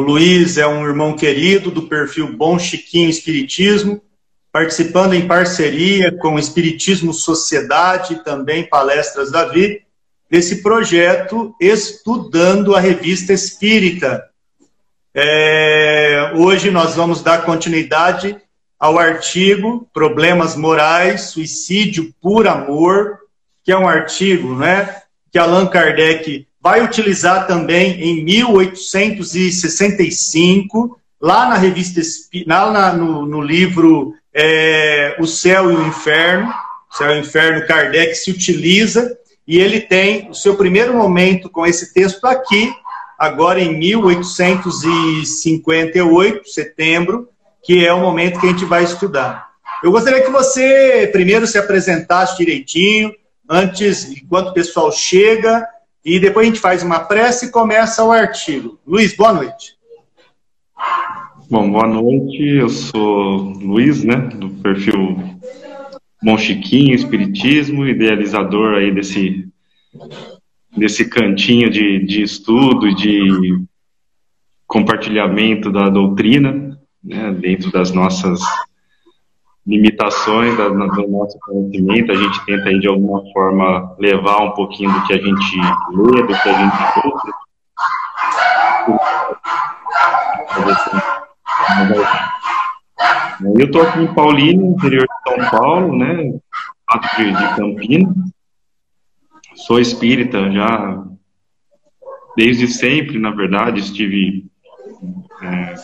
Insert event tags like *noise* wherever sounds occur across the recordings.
O Luiz é um irmão querido do perfil Bom Chiquinho Espiritismo, participando em parceria com Espiritismo Sociedade e também Palestras Davi, desse projeto Estudando a Revista Espírita. É, hoje nós vamos dar continuidade ao artigo Problemas Morais, Suicídio por Amor, que é um artigo né, que Allan Kardec vai utilizar também em 1865, lá na revista, lá na, no, no, livro é, O Céu e o Inferno, o Céu e o Inferno, Kardec se utiliza, e ele tem o seu primeiro momento com esse texto aqui, agora em 1858, setembro, que é o momento que a gente vai estudar. Eu gostaria que você primeiro se apresentasse direitinho, antes, enquanto o pessoal chega, e depois a gente faz uma prece e começa o artigo. Luiz, boa noite. Bom, boa noite. Eu sou Luiz, né, do perfil Bom Chiquinho, Espiritismo, idealizador aí desse, desse cantinho de, de estudo de compartilhamento da doutrina né, dentro das nossas limitações, do nosso conhecimento, a gente tenta aí de alguma forma levar um pouquinho do que a gente lê, do que a gente ouve. Eu estou aqui em Paulínia, interior de São Paulo, né, de, de Campinas. Sou espírita já desde sempre, na verdade, estive é,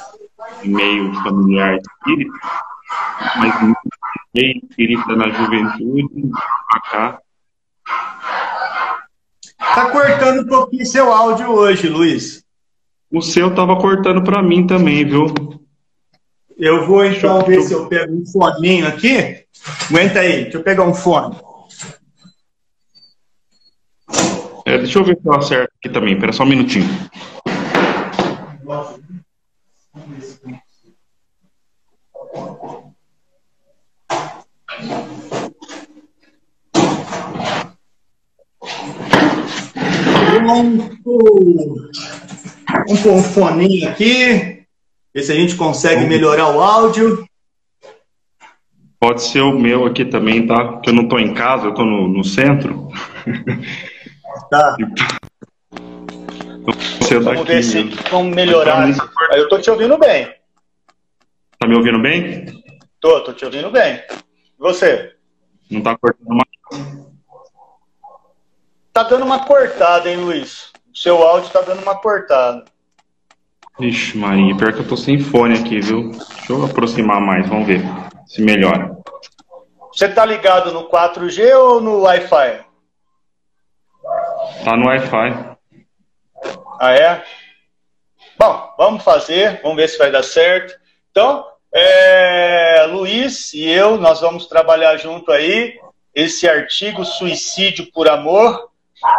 meio familiar espírita, mas meio espírita na juventude, pra cá. Tá cortando um pouquinho seu áudio hoje, Luiz. O seu tava cortando para mim também, viu? Eu vou então ver se eu pego um foninho aqui. Aguenta aí, deixa eu pegar um fone. É, deixa eu ver se eu acerto aqui também, espera só um minutinho. Pronto. Vamos pôr um foninho aqui. Ver se a gente consegue melhorar o áudio. Pode ser o meu aqui também, tá? Porque eu não estou em casa, eu estou no, no centro. *laughs* Tá. Então, vamos ver se vamos melhorar. Eu estou te ouvindo bem. Tá me ouvindo bem? Tô, tô te ouvindo bem. E você? Não tá cortando mais? Tá dando uma cortada, hein, Luiz? O seu áudio tá dando uma cortada. Ixi, Maria, pior que eu tô sem fone aqui, viu? Deixa eu aproximar mais, vamos ver se melhora. Você tá ligado no 4G ou no Wi-Fi? Tá no Wi-Fi. Ah, é? Bom, vamos fazer, vamos ver se vai dar certo. Então, é, Luiz e eu, nós vamos trabalhar junto aí esse artigo Suicídio por Amor,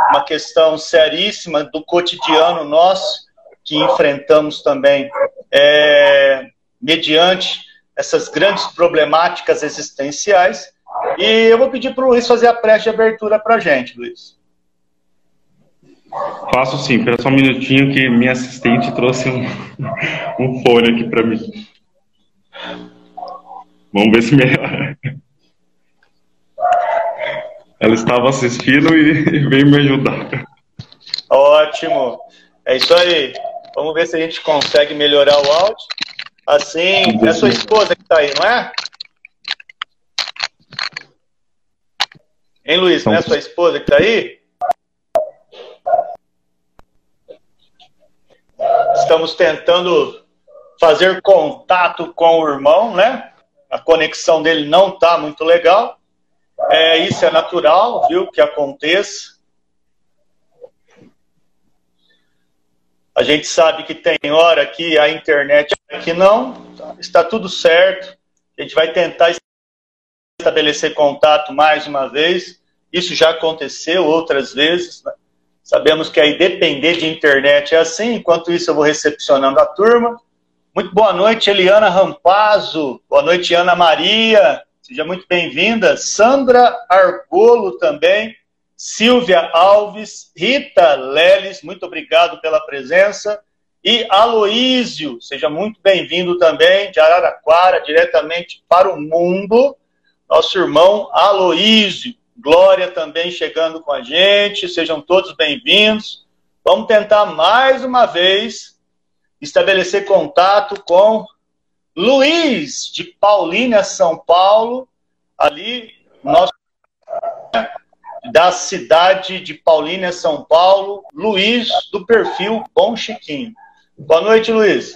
uma questão seríssima do cotidiano nosso, que enfrentamos também é, mediante essas grandes problemáticas existenciais. E eu vou pedir para o Luiz fazer a prece de abertura para a gente, Luiz. Faço sim, espera só um minutinho que minha assistente trouxe um, *laughs* um fone aqui para mim. Vamos ver se melhora. Ela estava assistindo e veio me ajudar. Ótimo. É isso aí. Vamos ver se a gente consegue melhorar o áudio. Assim, é sua esposa que está aí, não é? Hein, Luiz? Não é sua esposa que está aí? Estamos tentando fazer contato com o irmão, né? A conexão dele não está muito legal. É, isso é natural, viu, que aconteça. A gente sabe que tem hora que a internet aqui não, está tudo certo. A gente vai tentar estabelecer contato mais uma vez. Isso já aconteceu outras vezes. Né? Sabemos que aí depender de internet é assim. Enquanto isso, eu vou recepcionando a turma. Muito boa noite, Eliana Rampazzo. Boa noite, Ana Maria. Seja muito bem-vinda. Sandra Argolo também. Silvia Alves, Rita Leles, muito obrigado pela presença. E Aloísio, seja muito bem-vindo também, de Araraquara, diretamente para o mundo. Nosso irmão Aloísio. Glória também chegando com a gente, sejam todos bem-vindos. Vamos tentar mais uma vez estabelecer contato com Luiz, de Paulínia, São Paulo, ali, nosso da cidade de Paulínia, São Paulo, Luiz, do perfil Bom Chiquinho. Boa noite, Luiz.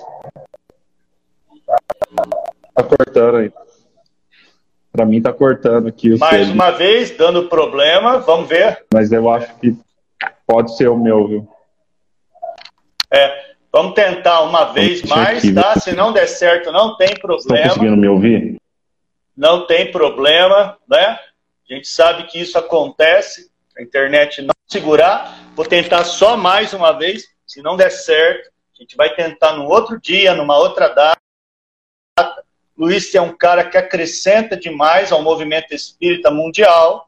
Tá cortando aí. Para mim tá cortando aqui. Mais uma vez, dando problema, vamos ver. Mas eu acho que pode ser o meu, viu? É, Vamos tentar uma vez mais, tá? Se não der certo, não tem problema. Estão conseguindo me ouvir? Não tem problema, né? A gente sabe que isso acontece, a internet não segurar. Vou tentar só mais uma vez. Se não der certo, a gente vai tentar no outro dia, numa outra data. Luiz é um cara que acrescenta demais ao movimento espírita mundial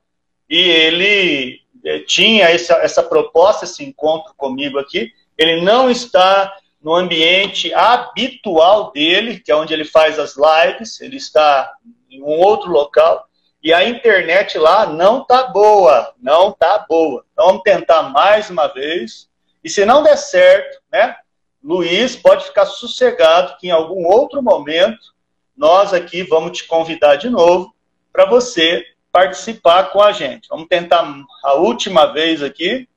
e ele eh, tinha essa, essa proposta, esse encontro comigo aqui, ele não está no ambiente habitual dele, que é onde ele faz as lives, ele está em um outro local, e a internet lá não está boa, não está boa. Então vamos tentar mais uma vez, e se não der certo, né, Luiz, pode ficar sossegado que em algum outro momento nós aqui vamos te convidar de novo para você participar com a gente. Vamos tentar a última vez aqui,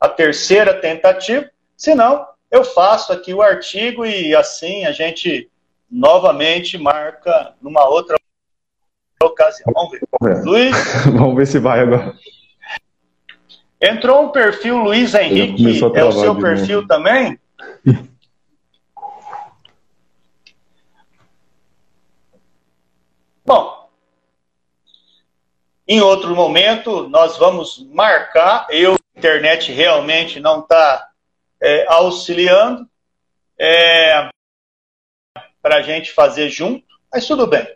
a terceira tentativa, se não, eu faço aqui o artigo e assim a gente novamente marca numa outra ocasião. Vamos ver. Vamos ver. Luiz? *laughs* Vamos ver se vai agora. Entrou um perfil Luiz Henrique, é o seu perfil novo. também? *laughs* Bom, em outro momento nós vamos marcar. Eu, a internet realmente não está é, auxiliando é, para a gente fazer junto, mas tudo bem,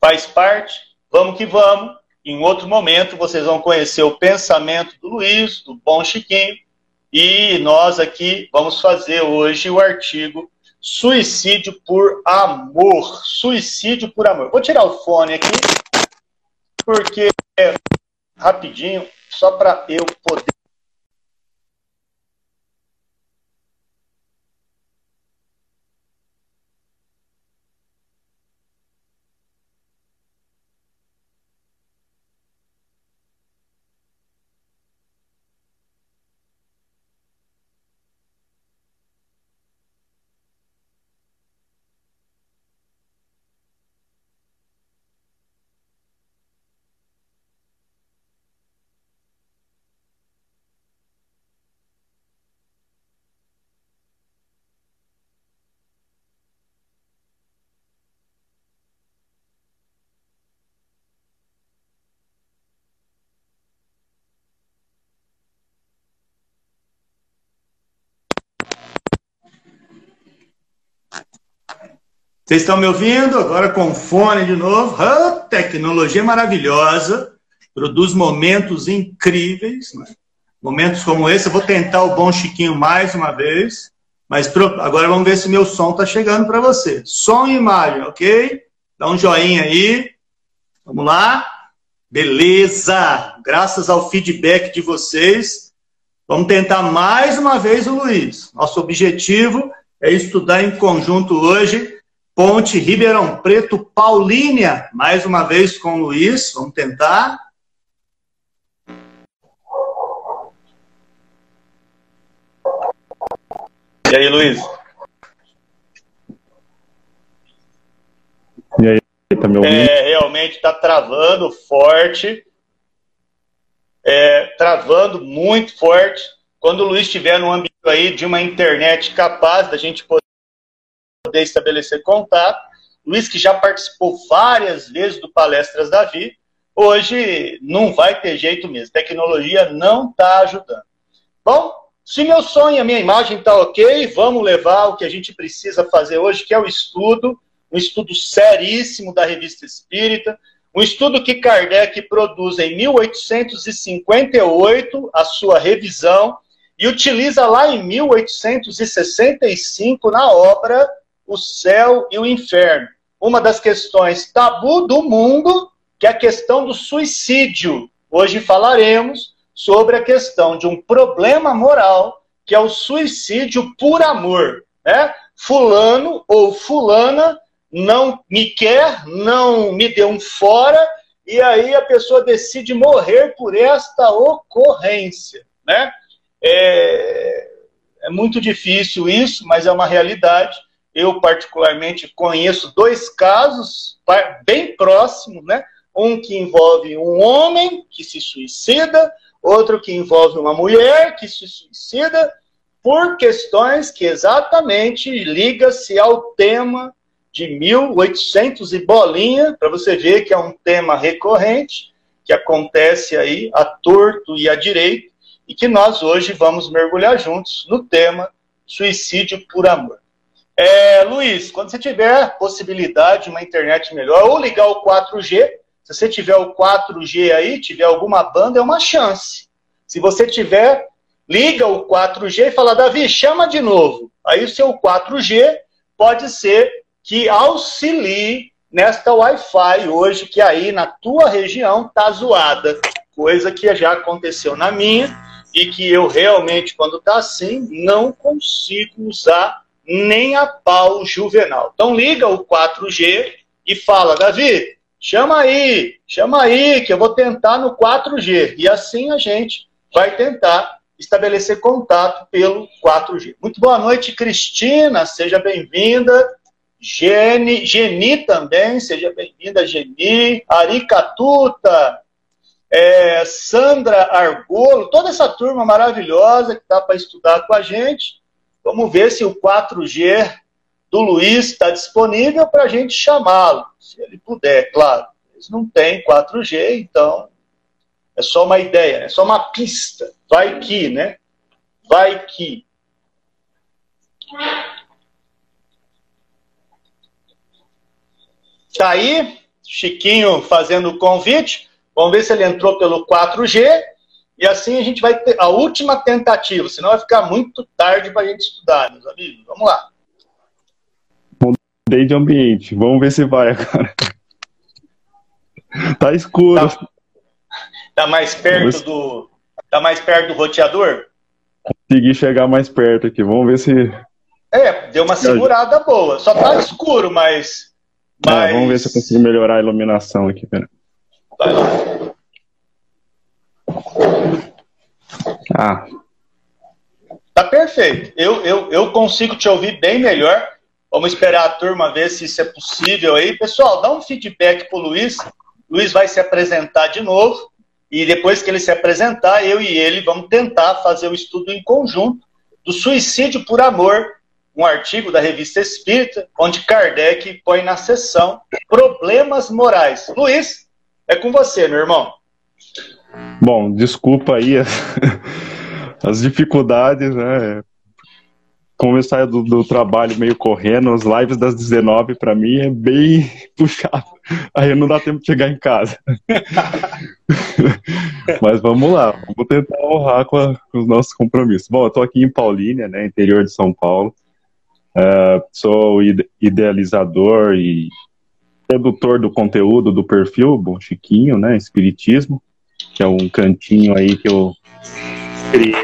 faz parte, vamos que vamos. Em outro momento vocês vão conhecer o pensamento do Luiz, do Bom Chiquinho, e nós aqui vamos fazer hoje o artigo Suicídio por Amor. Suicídio por Amor. Vou tirar o fone aqui, porque, rapidinho, só para eu poder Vocês estão me ouvindo? Agora com fone de novo. Oh, tecnologia maravilhosa. Produz momentos incríveis. Né? Momentos como esse. Eu vou tentar o Bom Chiquinho mais uma vez. Mas agora vamos ver se meu som está chegando para você. Som e imagem, ok? Dá um joinha aí. Vamos lá. Beleza! Graças ao feedback de vocês, vamos tentar mais uma vez o Luiz. Nosso objetivo é estudar em conjunto hoje Ponte Ribeirão Preto, Paulínia, mais uma vez com o Luiz, vamos tentar. E aí, Luiz? E aí, tá me ouvindo? É, realmente está travando forte. É, travando muito forte. Quando o Luiz estiver no âmbito aí de uma internet capaz da gente poder poder estabelecer contato. Luiz, que já participou várias vezes do Palestras Davi, hoje não vai ter jeito mesmo. Tecnologia não está ajudando. Bom, se meu sonho, a minha imagem está ok, vamos levar o que a gente precisa fazer hoje, que é o estudo, um estudo seríssimo da Revista Espírita, um estudo que Kardec produz em 1858, a sua revisão, e utiliza lá em 1865 na obra O Céu e o Inferno. Uma das questões tabu do mundo, que é a questão do suicídio. Hoje falaremos sobre a questão de um problema moral, que é o suicídio por amor. Né? Fulano ou fulana não me quer, não me deu um fora, e aí a pessoa decide morrer por esta ocorrência. Né? É, é muito difícil isso, mas é uma realidade. Eu, particularmente, conheço dois casos bem próximos, né? Um que envolve um homem que se suicida, outro que envolve uma mulher que se suicida, por questões que exatamente liga-se ao tema de 1800 e bolinha, para você ver que é um tema recorrente, que acontece aí a torto e a direito, e que nós hoje vamos mergulhar juntos no tema suicídio por amor. É, Luiz, quando você tiver possibilidade de uma internet melhor, ou ligar o 4G, se você tiver o 4G aí, tiver alguma banda, é uma chance. Se você tiver, liga o 4G e fala, Davi, chama de novo. Aí o seu 4G pode ser que auxilie nesta Wi-Fi hoje, que aí na tua região tá zoada. Coisa que já aconteceu na minha e que eu realmente, quando tá assim, não consigo usar nem a pau juvenal. Então liga o 4G e fala, Davi, chama aí, chama aí, que eu vou tentar no 4G. E assim a gente vai tentar estabelecer contato pelo 4G. Muito boa noite, Cristina, seja bem-vinda. Geni, Geni também, seja bem-vinda, Geni, Aricatuta, é, Sandra Argolo, toda essa turma maravilhosa que está para estudar com a gente. Vamos ver se o 4G do Luiz está disponível para a gente chamá-lo, se ele puder, claro. Eles não têm 4G, então é só uma ideia, é só uma pista. Vai que, né? Vai que. Tá aí, Chiquinho fazendo o convite. Vamos ver se ele entrou pelo 4G. E assim a gente vai ter a última tentativa, senão vai ficar muito tarde para a gente estudar, meus amigos. Vamos lá. Mudei de ambiente. Vamos ver se vai agora. Tá escuro. Tá, tá mais perto do. Tá mais perto do roteador? Consegui chegar mais perto aqui. Vamos ver se. É, deu uma segurada boa. Só tá escuro, mas mas... É, vamos ver se eu consigo melhorar a iluminação aqui. Pera. Vai lá. Ah. Tá perfeito. Eu, eu, eu consigo te ouvir bem melhor. Vamos esperar a turma ver se isso é possível aí. Pessoal, dá um feedback pro Luiz. Luiz vai se apresentar de novo. E depois que ele se apresentar, eu e ele vamos tentar fazer o estudo em conjunto do suicídio por amor um artigo da revista Espírita, onde Kardec põe na seção Problemas Morais. Luiz, é com você, meu irmão. Bom, desculpa aí as, *laughs* as dificuldades, né? Como eu saio do, do, trabalho meio correndo, as lives das 19 para mim é bem *laughs* puxado. Aí não dá tempo de chegar em casa. *laughs* Mas vamos lá, vamos tentar honrar com, a, com os nossos compromissos. Bom, eu estou aqui em Paulínia, né, interior de São Paulo. Uh, sou idealizador e produtor do conteúdo do perfil Bom Chiquinho, né? Espiritismo, que é um cantinho aí que eu criei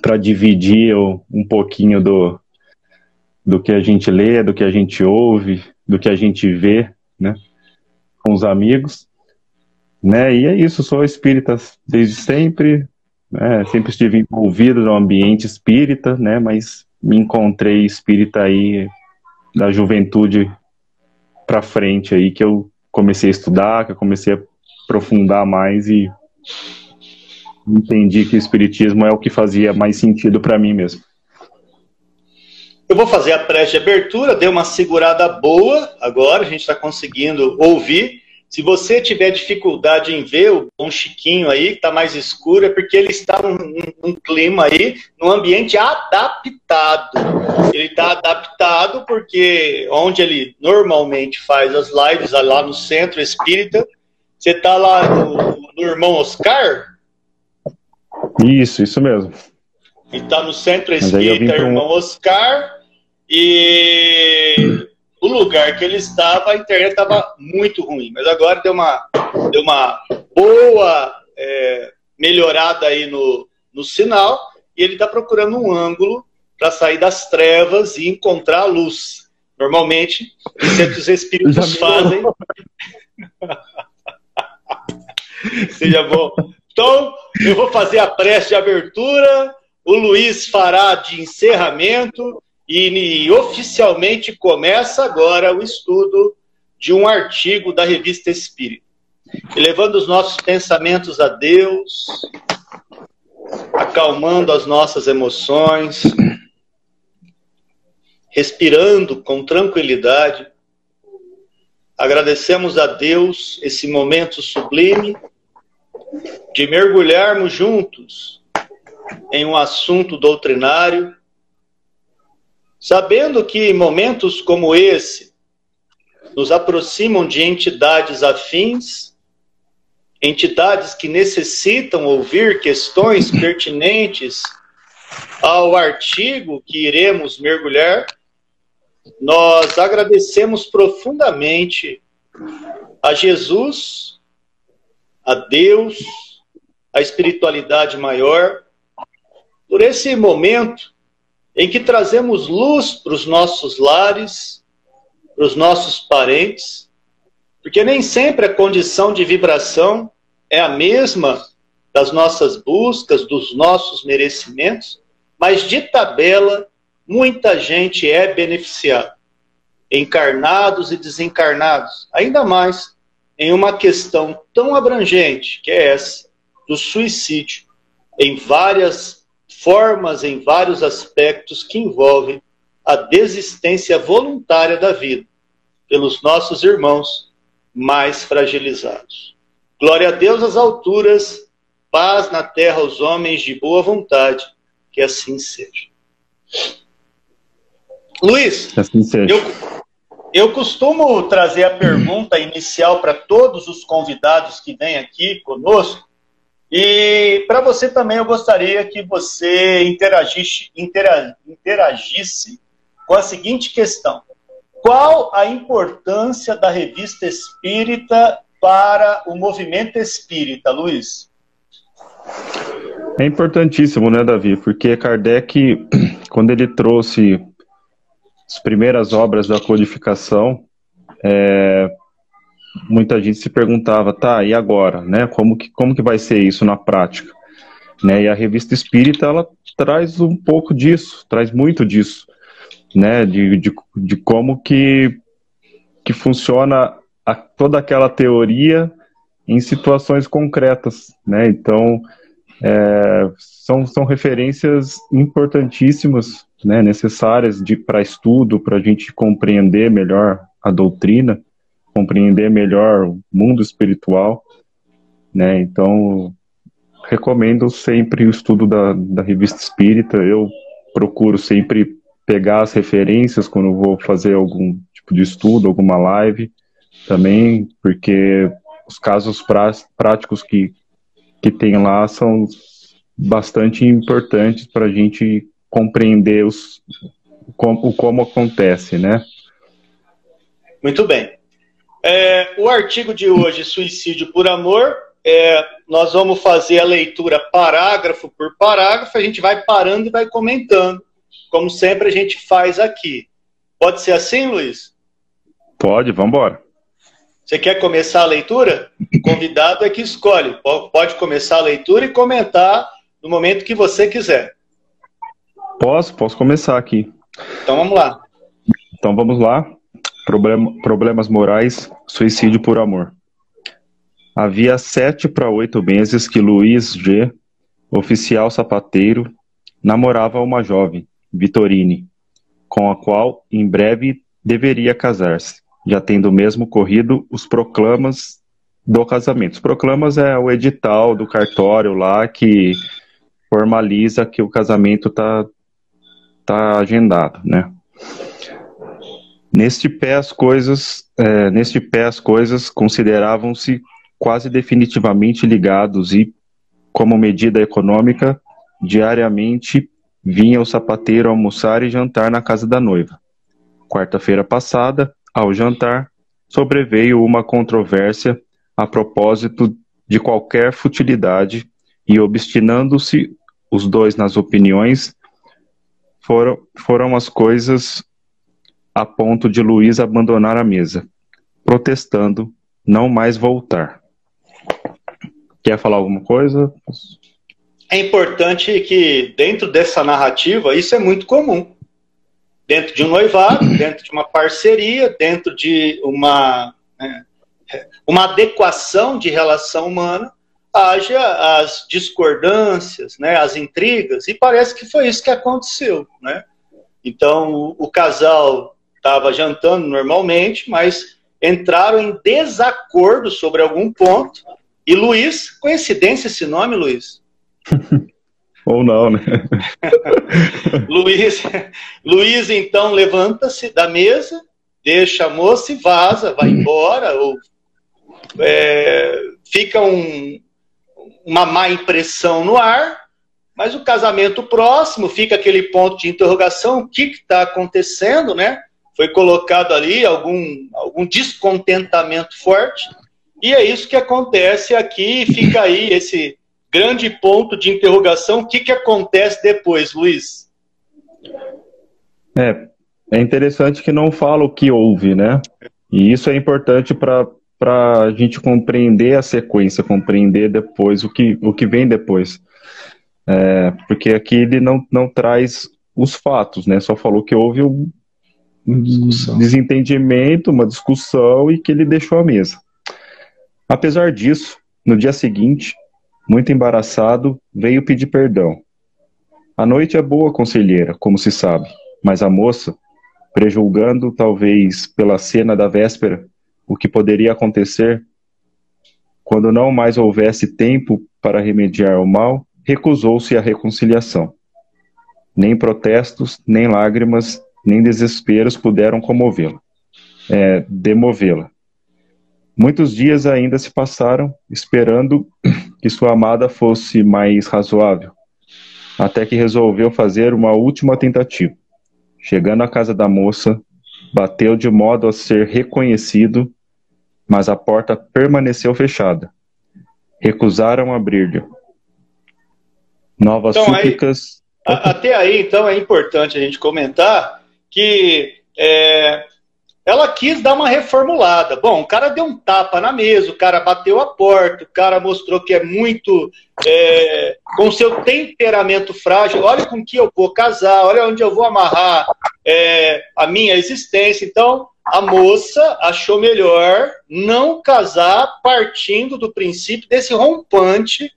para dividir um pouquinho do, do que a gente lê, do que a gente ouve, do que a gente vê, né? Com os amigos. Né? E é isso, sou espírita desde sempre, né? Sempre estive envolvido no ambiente espírita, né? Mas me encontrei espírita aí da juventude para frente aí que eu comecei a estudar, que eu comecei a aprofundar mais e entendi que o espiritismo é o que fazia mais sentido para mim mesmo. Eu vou fazer a prece de abertura, dei uma segurada boa agora, a gente está conseguindo ouvir. Se você tiver dificuldade em ver o bom Chiquinho aí, que está mais escuro, é porque ele está num, num clima aí, num ambiente adaptado. Ele está adaptado porque onde ele normalmente faz as lives, lá no Centro Espírita, você está lá no, no irmão Oscar? Isso, isso mesmo. E está no Centro Espírita, irmão um... Oscar, e o lugar que ele estava, a internet estava muito ruim, mas agora deu uma, deu uma boa é, melhorada aí no, no sinal, e ele está procurando um ângulo para sair das trevas e encontrar a luz. Normalmente, é os *laughs* espíritos fazem. *laughs* Seja bom. Então, eu vou fazer a prece de abertura, o Luiz fará de encerramento e, e oficialmente começa agora o estudo de um artigo da revista Espírita. Elevando os nossos pensamentos a Deus, acalmando as nossas emoções, respirando com tranquilidade. Agradecemos a Deus esse momento sublime de mergulharmos juntos em um assunto doutrinário, sabendo que momentos como esse nos aproximam de entidades afins, entidades que necessitam ouvir questões pertinentes ao artigo que iremos mergulhar nós agradecemos profundamente a Jesus, a Deus, a espiritualidade maior, por esse momento em que trazemos luz para os nossos lares, para os nossos parentes, porque nem sempre a condição de vibração é a mesma das nossas buscas, dos nossos merecimentos, mas de tabela muita gente é beneficiada, encarnados e desencarnados, ainda mais em uma questão tão abrangente que é essa do suicídio, em várias formas, em vários aspectos que envolvem a desistência voluntária da vida pelos nossos irmãos mais fragilizados. Glória a Deus às alturas, paz na terra aos homens de boa vontade, que assim seja. Luiz, assim eu, eu costumo trazer a pergunta inicial para todos os convidados que vêm aqui conosco. E para você também eu gostaria que você interagisse, interagisse com a seguinte questão: Qual a importância da revista espírita para o movimento espírita, Luiz? É importantíssimo, né, Davi? Porque Kardec, *clears throat* quando ele trouxe as primeiras obras da codificação, é, muita gente se perguntava, tá, e agora, né? Como que, como que vai ser isso na prática? Né, e a revista Espírita, ela traz um pouco disso, traz muito disso, né? De, de, de como que, que funciona a, toda aquela teoria em situações concretas, né? Então, é, são, são referências importantíssimas né, necessárias para estudo, para a gente compreender melhor a doutrina, compreender melhor o mundo espiritual. Né, então, recomendo sempre o estudo da, da revista espírita. Eu procuro sempre pegar as referências quando vou fazer algum tipo de estudo, alguma live também, porque os casos práticos que, que tem lá são bastante importantes para a gente compreender os, como, como acontece, né? Muito bem. É, o artigo de hoje, Suicídio por Amor, é, nós vamos fazer a leitura parágrafo por parágrafo, a gente vai parando e vai comentando, como sempre a gente faz aqui. Pode ser assim, Luiz? Pode, vamos embora. Você quer começar a leitura? O convidado é que escolhe. Pode começar a leitura e comentar no momento que você quiser. Posso, posso começar aqui. Então vamos lá. Então vamos lá. Problema, problemas morais, suicídio por amor. Havia sete para oito meses que Luiz G., oficial sapateiro, namorava uma jovem, Vitorine, com a qual em breve deveria casar-se, já tendo mesmo corrido os proclamas do casamento. Os proclamas é o edital do cartório lá que formaliza que o casamento está está agendado, né? Neste pé as coisas, é, neste pé as coisas consideravam-se quase definitivamente ligados e como medida econômica, diariamente vinha o sapateiro almoçar e jantar na casa da noiva. Quarta-feira passada, ao jantar, sobreveio uma controvérsia a propósito de qualquer futilidade e, obstinando-se os dois nas opiniões, foram, foram as coisas a ponto de Luiz abandonar a mesa, protestando não mais voltar. Quer falar alguma coisa? É importante que, dentro dessa narrativa, isso é muito comum. Dentro de um noivado, *coughs* dentro de uma parceria, dentro de uma, né, uma adequação de relação humana, haja as discordâncias, né, as intrigas, e parece que foi isso que aconteceu. Né? Então, o, o casal estava jantando normalmente, mas entraram em desacordo sobre algum ponto. E Luiz, coincidência esse nome, Luiz? *laughs* Ou não, né? *laughs* Luiz, Luiz então levanta-se da mesa, deixa a moça e vaza, vai embora, ou é, fica um, uma má impressão no ar, mas o casamento próximo fica aquele ponto de interrogação: o que está acontecendo, né? foi colocado ali algum, algum descontentamento forte, e é isso que acontece aqui, fica aí esse grande ponto de interrogação. O que, que acontece depois, Luiz? É, é interessante que não fala o que houve, né? E isso é importante para a gente compreender a sequência, compreender depois o que, o que vem depois. É, porque aqui ele não, não traz os fatos, né? Só falou que houve um desentendimento, uma discussão e que ele deixou a mesa. Apesar disso, no dia seguinte, muito embaraçado, veio pedir perdão. A noite é boa, conselheira, como se sabe, mas a moça, prejulgando talvez pela cena da véspera o que poderia acontecer quando não mais houvesse tempo para remediar o mal, recusou-se à reconciliação. Nem protestos, nem lágrimas, nem desesperos puderam comovê-la, é, demovê-la. Muitos dias ainda se passaram esperando que sua amada fosse mais razoável, até que resolveu fazer uma última tentativa. Chegando à casa da moça, bateu de modo a ser reconhecido, mas a porta permaneceu fechada. Recusaram abrir-lhe. Novas então, súplicas. Aí, até aí, então, é importante a gente comentar que é, ela quis dar uma reformulada. Bom, o cara deu um tapa na mesa, o cara bateu a porta, o cara mostrou que é muito. É, com seu temperamento frágil, olha com que eu vou casar, olha onde eu vou amarrar é, a minha existência. Então, a moça achou melhor não casar partindo do princípio desse rompante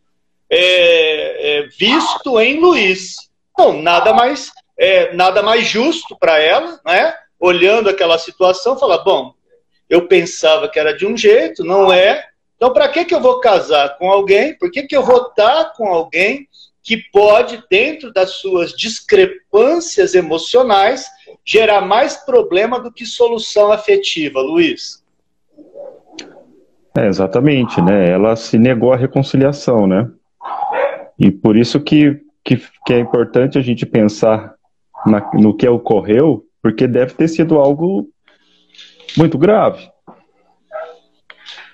é, é visto em Luiz. Bom, nada mais é, nada mais justo para ela, né? Olhando aquela situação, falar: bom, eu pensava que era de um jeito, não é. Então, para que, que eu vou casar com alguém? Por que, que eu vou estar com alguém que pode, dentro das suas discrepâncias emocionais, gerar mais problema do que solução afetiva, Luiz? É, exatamente, né? Ela se negou à reconciliação, né? E por isso que, que, que é importante a gente pensar na, no que ocorreu, porque deve ter sido algo muito grave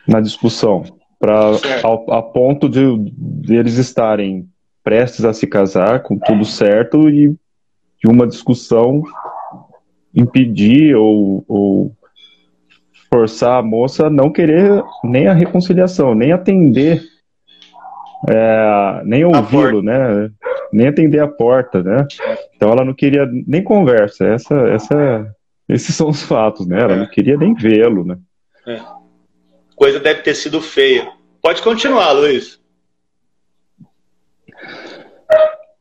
na discussão, para a ponto de, de, eles estarem prestes a se casar com tudo certo e de uma discussão impedir ou, ou forçar a moça a não querer nem a reconciliação, nem atender, é, nem ouvi-lo, né? nem atender a porta, né? Então ela não queria nem conversa. Essa, essa, esses são os fatos, né? Ela é. não queria nem vê-lo, né? É. Coisa deve ter sido feia. Pode continuar, Luiz.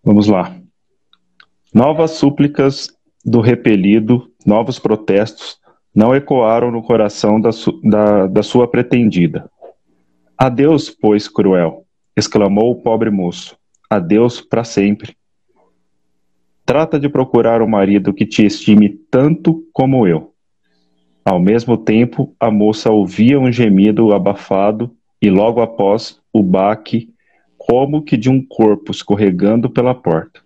Vamos lá. Novas súplicas do repelido, novos protestos, não ecoaram no coração da, su da, da sua pretendida. Adeus, pois, cruel, exclamou o pobre moço a Deus para sempre. Trata de procurar um marido que te estime tanto como eu. Ao mesmo tempo, a moça ouvia um gemido abafado e logo após o baque, como que de um corpo escorregando pela porta.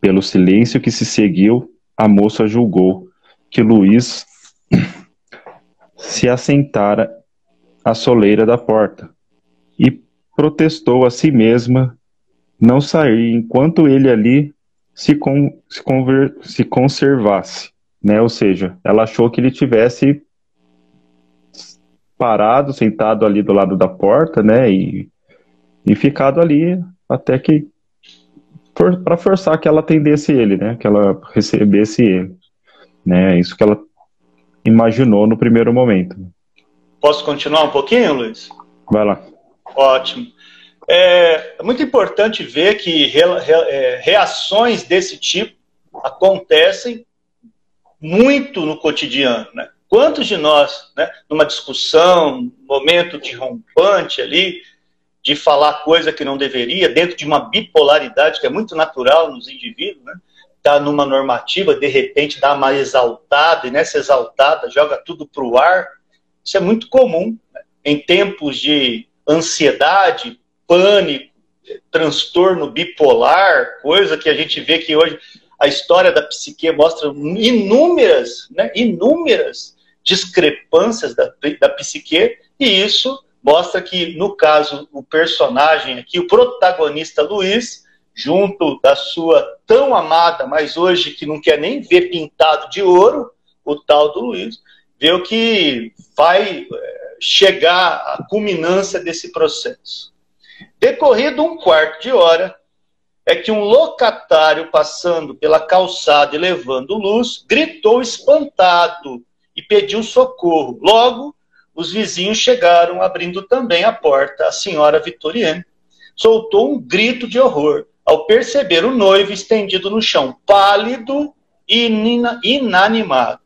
Pelo silêncio que se seguiu, a moça julgou que Luiz se assentara à soleira da porta e protestou a si mesma não sair enquanto ele ali se, con se, conver se conservasse, né? Ou seja, ela achou que ele tivesse parado, sentado ali do lado da porta, né? E, e ficado ali até que for, para forçar que ela atendesse ele, né? Que ela recebesse ele, né? Isso que ela imaginou no primeiro momento. Posso continuar um pouquinho, Luiz? Vai lá. Ótimo. É, é muito importante ver que re, re, é, reações desse tipo acontecem muito no cotidiano, né? Quantos de nós, né, numa discussão, momento de rompante ali, de falar coisa que não deveria, dentro de uma bipolaridade que é muito natural nos indivíduos, né? Tá numa normativa, de repente dá uma exaltada, e nessa exaltada joga tudo para o ar. Isso é muito comum né? em tempos de ansiedade, pânico, transtorno bipolar, coisa que a gente vê que hoje a história da psique mostra inúmeras, né, inúmeras discrepâncias da, da psique, e isso mostra que, no caso, o personagem aqui, o protagonista Luiz, junto da sua tão amada, mas hoje que não quer nem ver pintado de ouro, o tal do Luiz, vê o que vai eh, chegar à culminância desse processo. Decorrido um quarto de hora, é que um locatário passando pela calçada e levando luz, gritou espantado e pediu socorro. Logo, os vizinhos chegaram, abrindo também a porta. A senhora Vitoriane soltou um grito de horror ao perceber o noivo estendido no chão, pálido e inanimado.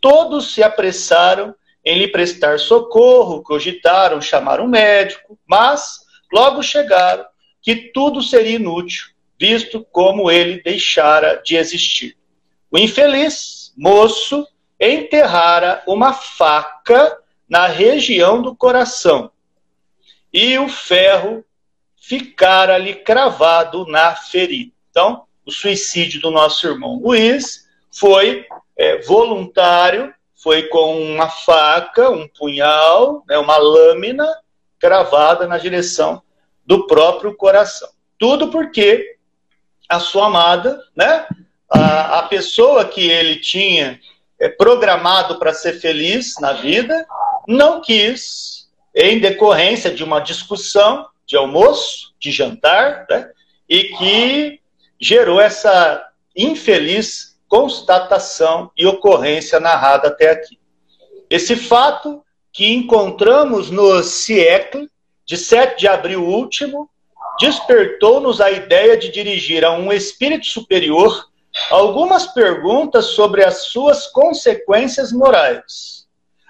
Todos se apressaram em lhe prestar socorro, cogitaram chamar um médico, mas logo chegaram que tudo seria inútil, visto como ele deixara de existir. O infeliz moço enterrara uma faca na região do coração e o ferro ficara ali cravado na ferida. Então, o suicídio do nosso irmão Luiz foi é, voluntário, foi com uma faca, um punhal, né, uma lâmina cravada na direção do próprio coração. Tudo porque a sua amada, né, a, a pessoa que ele tinha é, programado para ser feliz na vida, não quis, em decorrência de uma discussão de almoço, de jantar, né, e que gerou essa infeliz constatação e ocorrência narrada até aqui. Esse fato que encontramos no Siecle, de 7 de abril último, despertou-nos a ideia de dirigir a um espírito superior algumas perguntas sobre as suas consequências morais.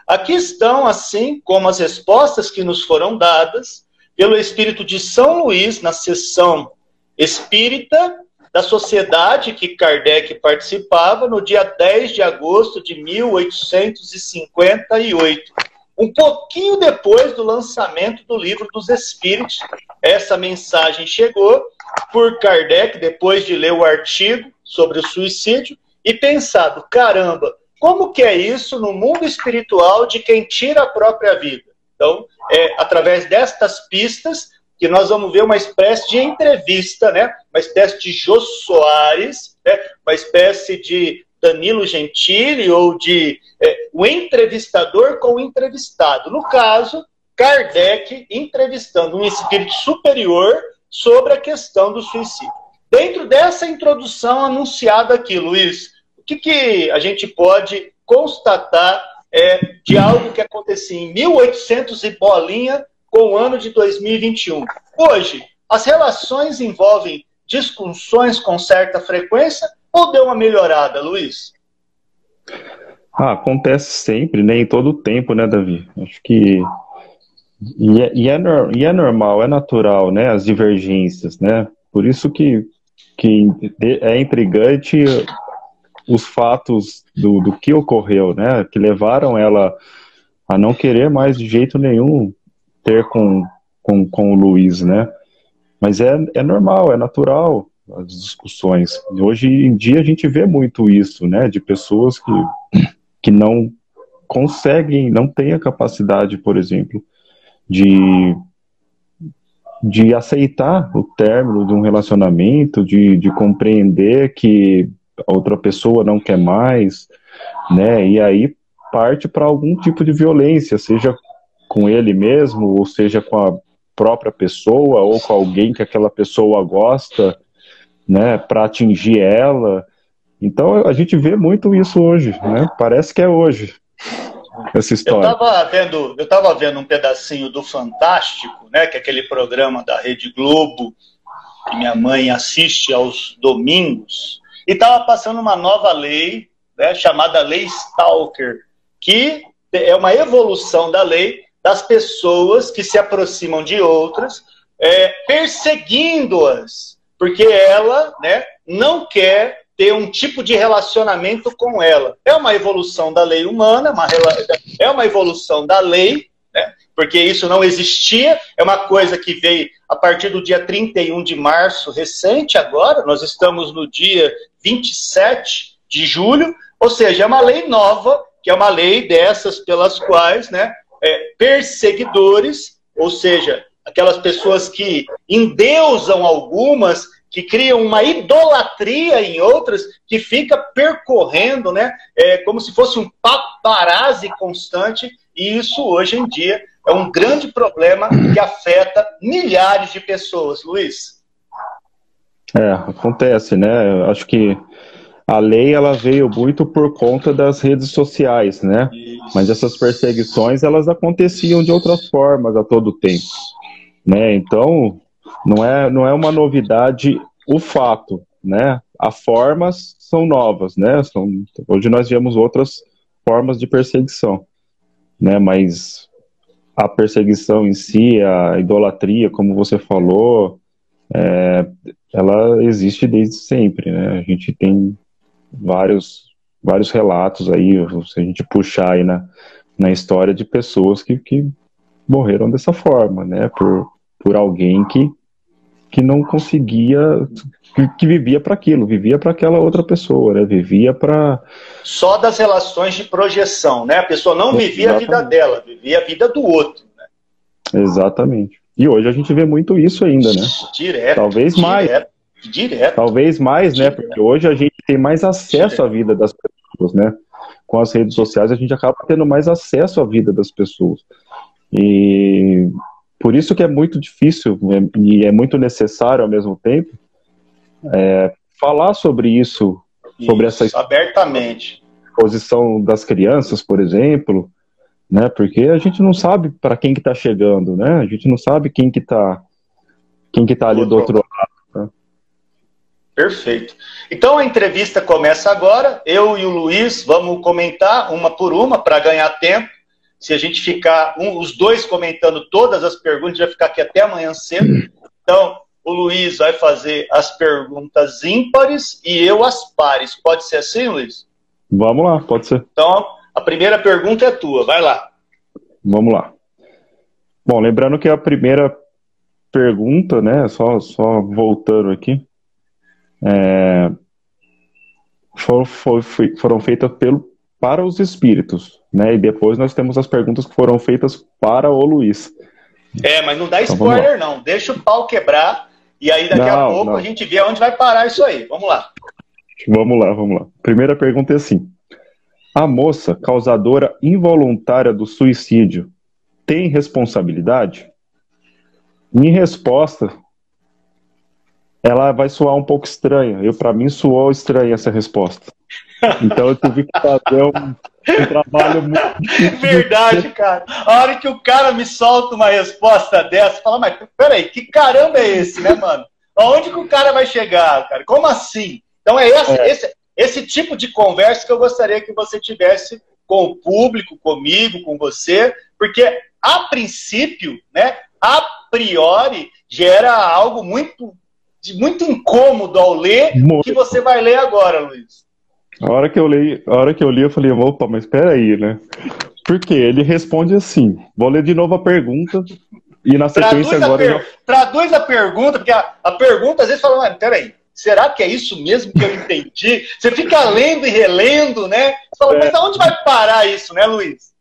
Aqui estão, assim como as respostas que nos foram dadas pelo espírito de São Luís na sessão espírita da sociedade que Kardec participava no dia 10 de agosto de 1858, um pouquinho depois do lançamento do livro dos Espíritos. Essa mensagem chegou por Kardec depois de ler o artigo sobre o suicídio e pensado, caramba, como que é isso no mundo espiritual de quem tira a própria vida? Então, é através destas pistas que nós vamos ver uma espécie de entrevista, né? Uma espécie de Jô Soares, né? Uma espécie de Danilo Gentili ou de é, o entrevistador com o entrevistado. No caso, Kardec entrevistando um espírito superior sobre a questão do suicídio. Dentro dessa introdução anunciada aqui, Luiz, o que, que a gente pode constatar é, de algo que acontecia em 1800 e bolinha com o ano de 2021? Hoje, as relações envolvem discussões com certa frequência ou deu uma melhorada, Luiz? Ah, acontece sempre, né? Todo o tempo, né, Davi? Acho que. E é, e, é, e é normal, é natural, né? As divergências, né? Por isso que, que é intrigante os fatos do, do que ocorreu, né? Que levaram ela a não querer mais de jeito nenhum ter com, com, com o Luiz, né? Mas é, é normal, é natural as discussões. Hoje em dia a gente vê muito isso, né? De pessoas que, que não conseguem, não têm a capacidade, por exemplo, de, de aceitar o término de um relacionamento, de, de compreender que a outra pessoa não quer mais, né? E aí parte para algum tipo de violência, seja com ele mesmo, ou seja com a própria pessoa, ou com alguém que aquela pessoa gosta, né? Para atingir ela. Então a gente vê muito isso hoje, né? Parece que é hoje essa história. Eu estava vendo, eu tava vendo um pedacinho do Fantástico, né? Que é aquele programa da Rede Globo que minha mãe assiste aos domingos e estava passando uma nova lei, né, chamada Lei Stalker, que é uma evolução da lei das pessoas que se aproximam de outras, é, perseguindo-as, porque ela né, não quer ter um tipo de relacionamento com ela. É uma evolução da lei humana, uma, é uma evolução da lei, porque isso não existia, é uma coisa que veio a partir do dia 31 de março, recente agora, nós estamos no dia 27 de julho, ou seja, é uma lei nova, que é uma lei dessas pelas quais né, é, perseguidores, ou seja, aquelas pessoas que endeusam algumas, que criam uma idolatria em outras, que fica percorrendo, né, é, como se fosse um paparazzi constante, e isso hoje em dia é um grande problema que afeta milhares de pessoas, Luiz. É, acontece, né? Acho que a lei ela veio muito por conta das redes sociais, né? Isso. Mas essas perseguições elas aconteciam de outras formas a todo tempo, né? Então não é não é uma novidade o fato, né? As formas são novas, né? São, hoje nós vemos outras formas de perseguição, né? Mas a perseguição em si, a idolatria, como você falou, é, ela existe desde sempre, né? A gente tem vários, vários relatos aí, se a gente puxar aí na, na história de pessoas que, que morreram dessa forma, né? Por, por alguém que, que não conseguia, que, que vivia para aquilo, vivia para aquela outra pessoa, né? Vivia para. Só das relações de projeção, né? A pessoa não vivia Exatamente. a vida dela, vivia a vida do outro. Né? Exatamente. E hoje a gente vê muito isso ainda, né? Direto. Talvez direto, mais. Direto. Talvez mais, né? Porque hoje a gente tem mais acesso direto. à vida das pessoas, né? Com as redes sociais a gente acaba tendo mais acesso à vida das pessoas. E por isso que é muito difícil né, e é muito necessário ao mesmo tempo é, falar sobre isso, sobre isso, essa abertamente posição das crianças, por exemplo, né? Porque a gente não sabe para quem que está chegando, né? A gente não sabe quem que está quem que tá ali do outro lado. Né? Perfeito. Então a entrevista começa agora. Eu e o Luiz vamos comentar uma por uma para ganhar tempo. Se a gente ficar um, os dois comentando todas as perguntas, vai ficar aqui até amanhã cedo. Então o Luiz vai fazer as perguntas ímpares e eu as pares. Pode ser assim, Luiz? Vamos lá, pode ser. Então a primeira pergunta é tua, vai lá. Vamos lá. Bom, lembrando que a primeira pergunta, né, só, só voltando aqui, é, for, for, foram feitas pelo, para os espíritos, né, e depois nós temos as perguntas que foram feitas para o Luiz. É, mas não dá então, spoiler não, deixa o pau quebrar e aí daqui não, a pouco não. a gente vê onde vai parar isso aí. Vamos lá. Vamos lá, vamos lá. Primeira pergunta é assim: a moça causadora involuntária do suicídio tem responsabilidade? Minha resposta, ela vai soar um pouco estranha. Eu, para mim, soou estranha essa resposta. Então eu tive que fazer um, um trabalho muito. *laughs* Verdade, cara. A hora que o cara me solta uma resposta dessa, fala, mas peraí, que caramba é esse, né, mano? Aonde que o cara vai chegar, cara? Como assim? Então é esse, é. esse, esse tipo de conversa que eu gostaria que você tivesse com o público, comigo, com você, porque a princípio, né, a priori, gera algo muito, muito incômodo ao ler, muito. que você vai ler agora, Luiz. A hora que eu li, a hora que eu li, eu falei, opa, mas espera aí, né? Porque ele responde assim. Vou ler de novo a pergunta e na sequência traduz agora. A per... já... Traduz a pergunta, porque a, a pergunta às vezes fala, mas peraí, será que é isso mesmo que eu entendi? *laughs* Você fica lendo e relendo, né? Você fala, é. mas aonde vai parar isso, né, Luiz?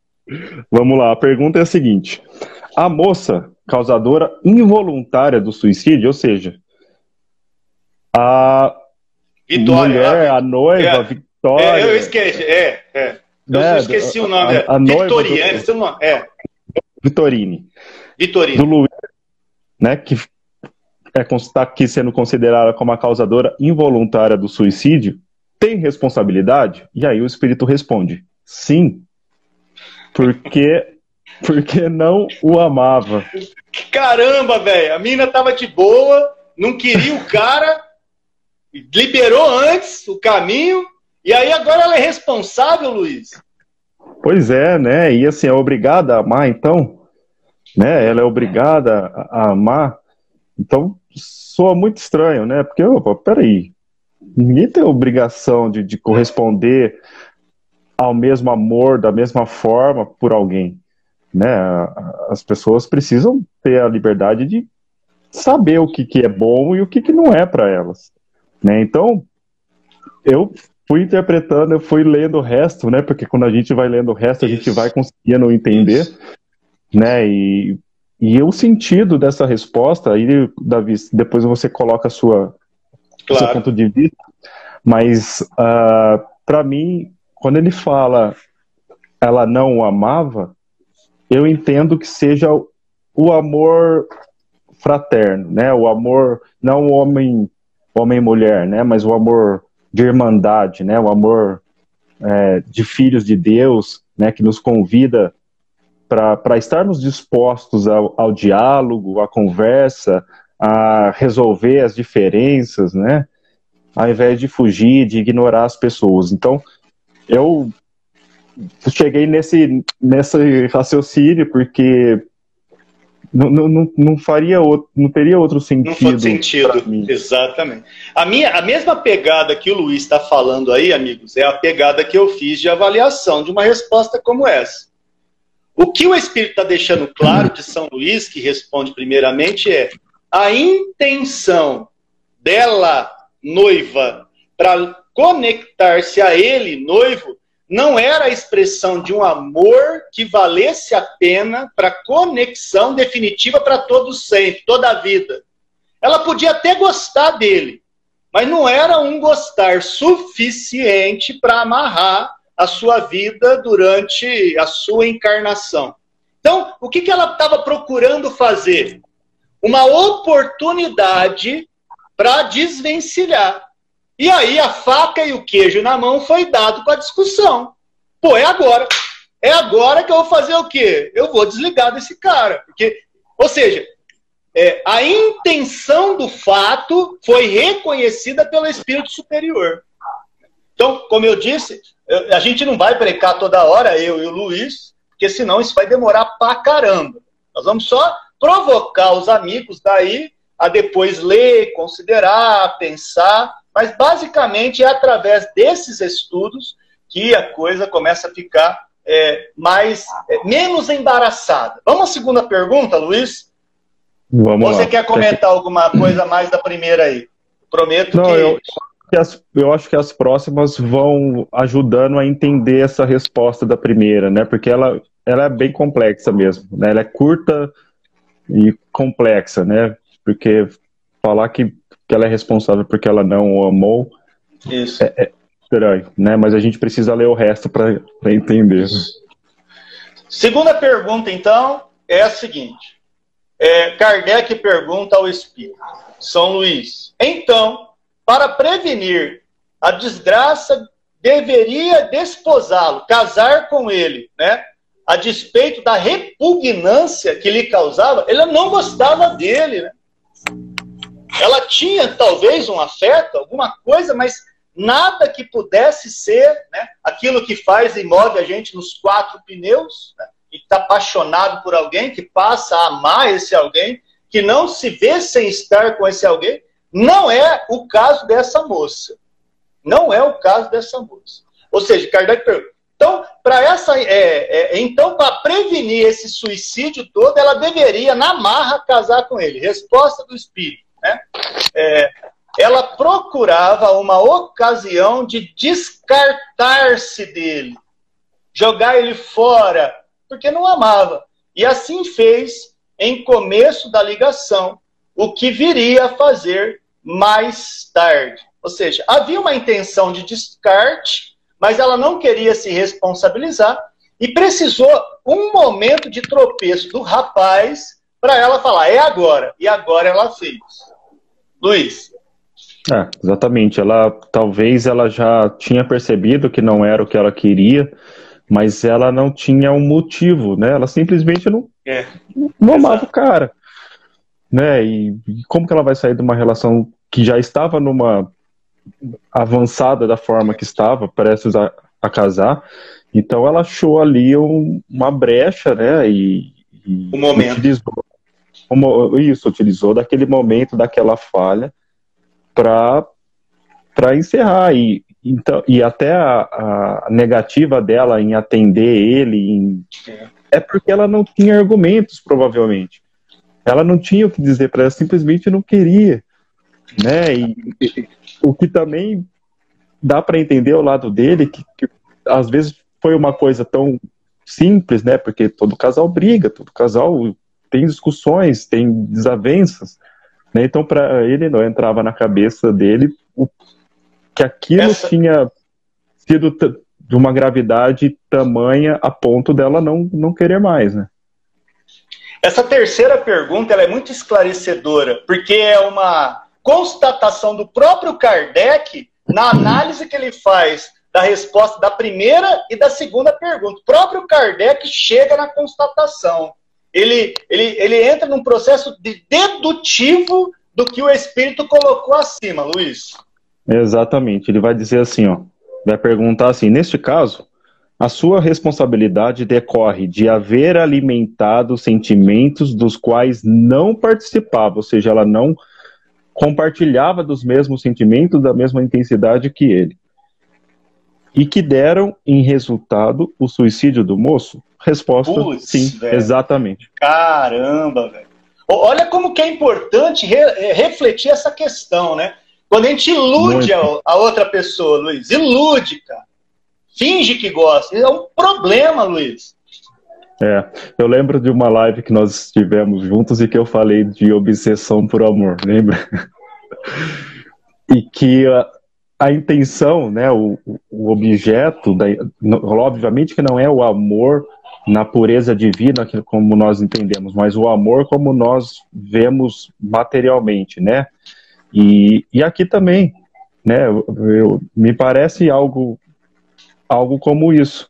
Vamos lá, a pergunta é a seguinte: a moça causadora involuntária do suicídio, ou seja, a Vitória, mulher, a, a noiva, é, É, eu esqueci, é, é. Eu né, esqueci o nome. A, a Vitoriane, do, é. Vitorine. Vitorine. Do Luiz, né, que está aqui sendo considerada como a causadora involuntária do suicídio, tem responsabilidade? E aí o espírito responde: sim, porque *laughs* porque não o amava. Caramba, velho, a mina tava de boa, não queria o cara, liberou antes o caminho, e aí agora ela é responsável, Luiz. Pois é, né? E assim, é obrigada a amar, então, né? Ela é obrigada a amar. Então, soa muito estranho, né? Porque, opa, peraí, ninguém tem obrigação de, de corresponder ao mesmo amor, da mesma forma por alguém, né? As pessoas precisam ter a liberdade de saber o que, que é bom e o que, que não é para elas, né? Então, eu fui interpretando, eu fui lendo o resto, né? Porque quando a gente vai lendo o resto, Isso. a gente vai conseguindo entender, Isso. né? E e o sentido dessa resposta, aí, Davi, depois você coloca a sua, claro. seu ponto de vista, mas uh, ah, para mim, quando ele fala ela não o amava, eu entendo que seja o amor fraterno, né? O amor não o homem homem e mulher, né? Mas o amor de irmandade, né? O amor é, de filhos de Deus, né? Que nos convida para estarmos dispostos ao, ao, diálogo, à conversa, a resolver as diferenças, né? Ao invés de fugir, de ignorar as pessoas. Então, eu cheguei nesse, nesse raciocínio porque não, não, não faria outro, não teria outro sentido. Não faz sentido, exatamente. A, minha, a mesma pegada que o Luiz está falando aí, amigos, é a pegada que eu fiz de avaliação de uma resposta como essa. O que o Espírito está deixando claro de São Luís, que responde primeiramente, é a intenção dela, noiva, para conectar-se a ele, noivo, não era a expressão de um amor que valesse a pena para conexão definitiva para todos sempre, toda a vida. Ela podia até gostar dele, mas não era um gostar suficiente para amarrar a sua vida durante a sua encarnação. Então, o que, que ela estava procurando fazer? Uma oportunidade para desvencilhar. E aí a faca e o queijo na mão foi dado para discussão. Pô, é agora. É agora que eu vou fazer o quê? Eu vou desligar desse cara. Porque, ou seja, é, a intenção do fato foi reconhecida pelo espírito superior. Então, como eu disse, a gente não vai brecar toda hora, eu e o Luiz, porque senão isso vai demorar pra caramba. Nós vamos só provocar os amigos daí a depois ler, considerar, pensar, mas basicamente é através desses estudos que a coisa começa a ficar é, mais é, menos embaraçada. Vamos à segunda pergunta, Luiz? Vamos você lá. quer comentar alguma coisa mais da primeira aí? Prometo Não, que. Eu eu acho que as próximas vão ajudando a entender essa resposta da primeira, né? Porque ela, ela é bem complexa mesmo, né? Ela é curta e complexa, né? Porque falar que, que ela é responsável porque ela não o amou Isso. É, é estranho, né? Mas a gente precisa ler o resto para entender. Segunda pergunta, então, é a seguinte. É, Kardec pergunta ao Espírito, São Luís. Então, para prevenir a desgraça, deveria desposá-lo, casar com ele, né? A despeito da repugnância que lhe causava, ela não gostava dele, né? Ela tinha talvez um afeto, alguma coisa, mas nada que pudesse ser né, aquilo que faz e move a gente nos quatro pneus, né, e está apaixonado por alguém, que passa a amar esse alguém, que não se vê sem estar com esse alguém, não é o caso dessa moça. Não é o caso dessa moça. Ou seja, Kardec pergunta, Então, para essa, é, é, então para prevenir esse suicídio todo, ela deveria na marra casar com ele. Resposta do espírito, né? É, ela procurava uma ocasião de descartar-se dele, jogar ele fora, porque não amava. E assim fez em começo da ligação, o que viria a fazer mais tarde. Ou seja, havia uma intenção de descarte, mas ela não queria se responsabilizar e precisou um momento de tropeço do rapaz para ela falar: é agora. E agora ela fez. Luiz. É, exatamente. Ela talvez ela já tinha percebido que não era o que ela queria, mas ela não tinha um motivo, né? Ela simplesmente não, é. não amava o cara, né? E, e como que ela vai sair de uma relação que já estava numa avançada da forma que estava, prestes a, a casar? Então ela achou ali um, uma brecha, né? E, e o momento. Utilizou, isso, utilizou daquele momento, daquela falha para encerrar. E, então, e até a, a, negativa dela em atender ele em, é. é porque ela não tinha argumentos, provavelmente. Ela não tinha o que dizer para ela, simplesmente não queria. Né? E, e, o que também dá para entender o lado dele, que, que às vezes foi uma coisa tão simples, né? Porque todo casal briga, todo casal tem discussões, tem desavenças. Né? Então, para ele, não entrava na cabeça dele o, que aquilo Essa... tinha sido de uma gravidade tamanha a ponto dela não, não querer mais, né? Essa terceira pergunta ela é muito esclarecedora, porque é uma constatação do próprio Kardec na análise que ele faz da resposta da primeira e da segunda pergunta. O próprio Kardec chega na constatação ele, ele, ele entra num processo de dedutivo do que o espírito colocou acima, Luiz. Exatamente. Ele vai dizer assim, ó, vai perguntar assim, neste caso, a sua responsabilidade decorre de haver alimentado sentimentos dos quais não participava, ou seja, ela não compartilhava dos mesmos sentimentos, da mesma intensidade que ele. E que deram em resultado o suicídio do moço? Resposta, Puts, sim, velho. exatamente. Caramba, velho. Olha como que é importante re é, refletir essa questão, né? Quando a gente ilude a, a, outra pessoa, Luiz, ilude, cara. Finge que gosta. É um problema, Luiz. É, eu lembro de uma live que nós estivemos juntos e que eu falei de obsessão por amor, *laughs* lembra? e que a, a intenção, né, o, o objeto, da, obviamente que não é o amor na pureza divina, como nós entendemos, mas o amor como nós vemos materialmente, né? E, e aqui também, né? Eu, eu, me parece algo, algo como isso,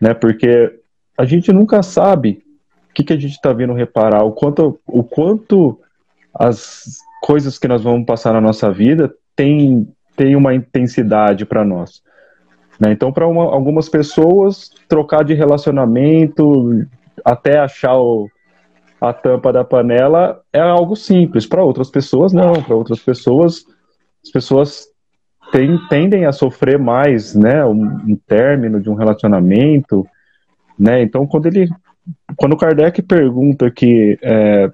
né? Porque a gente nunca sabe o que, que a gente está vindo reparar, o quanto, o quanto as coisas que nós vamos passar na nossa vida tem, tem uma intensidade para nós. Né? Então, para algumas pessoas, trocar de relacionamento até achar o, a tampa da panela é algo simples. Para outras pessoas, não. Para outras pessoas, as pessoas tem, tendem a sofrer mais, né? Um, um, término de um relacionamento, né? Então, quando ele, quando Kardec pergunta que é,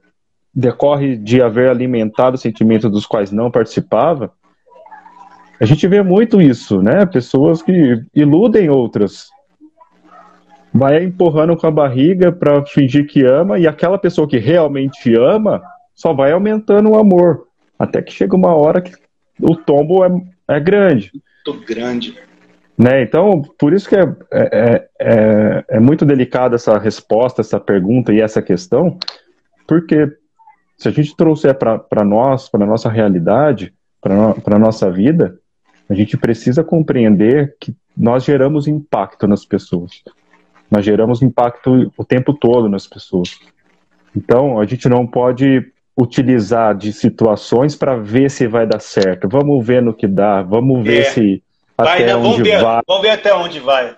decorre de haver alimentado sentimentos dos quais não participava, a gente vê muito isso, né? Pessoas que iludem outras. Vai empurrando com a barriga para fingir que ama, e aquela pessoa que realmente ama só vai aumentando o amor. Até que chega uma hora que o tombo é, é grande. Muito grande. Né? Então, por isso que é, é, é, é muito delicada essa resposta, essa pergunta e essa questão, porque se a gente trouxer para nós, para a nossa realidade, para a nossa vida, a gente precisa compreender que nós geramos impacto nas pessoas. Nós geramos impacto o tempo todo nas pessoas. Então, a gente não pode utilizar de situações para ver se vai dar certo. Vamos ver no que dá, vamos ver é. se vai, até onde vamos ver, vai. Vamos ver até onde vai.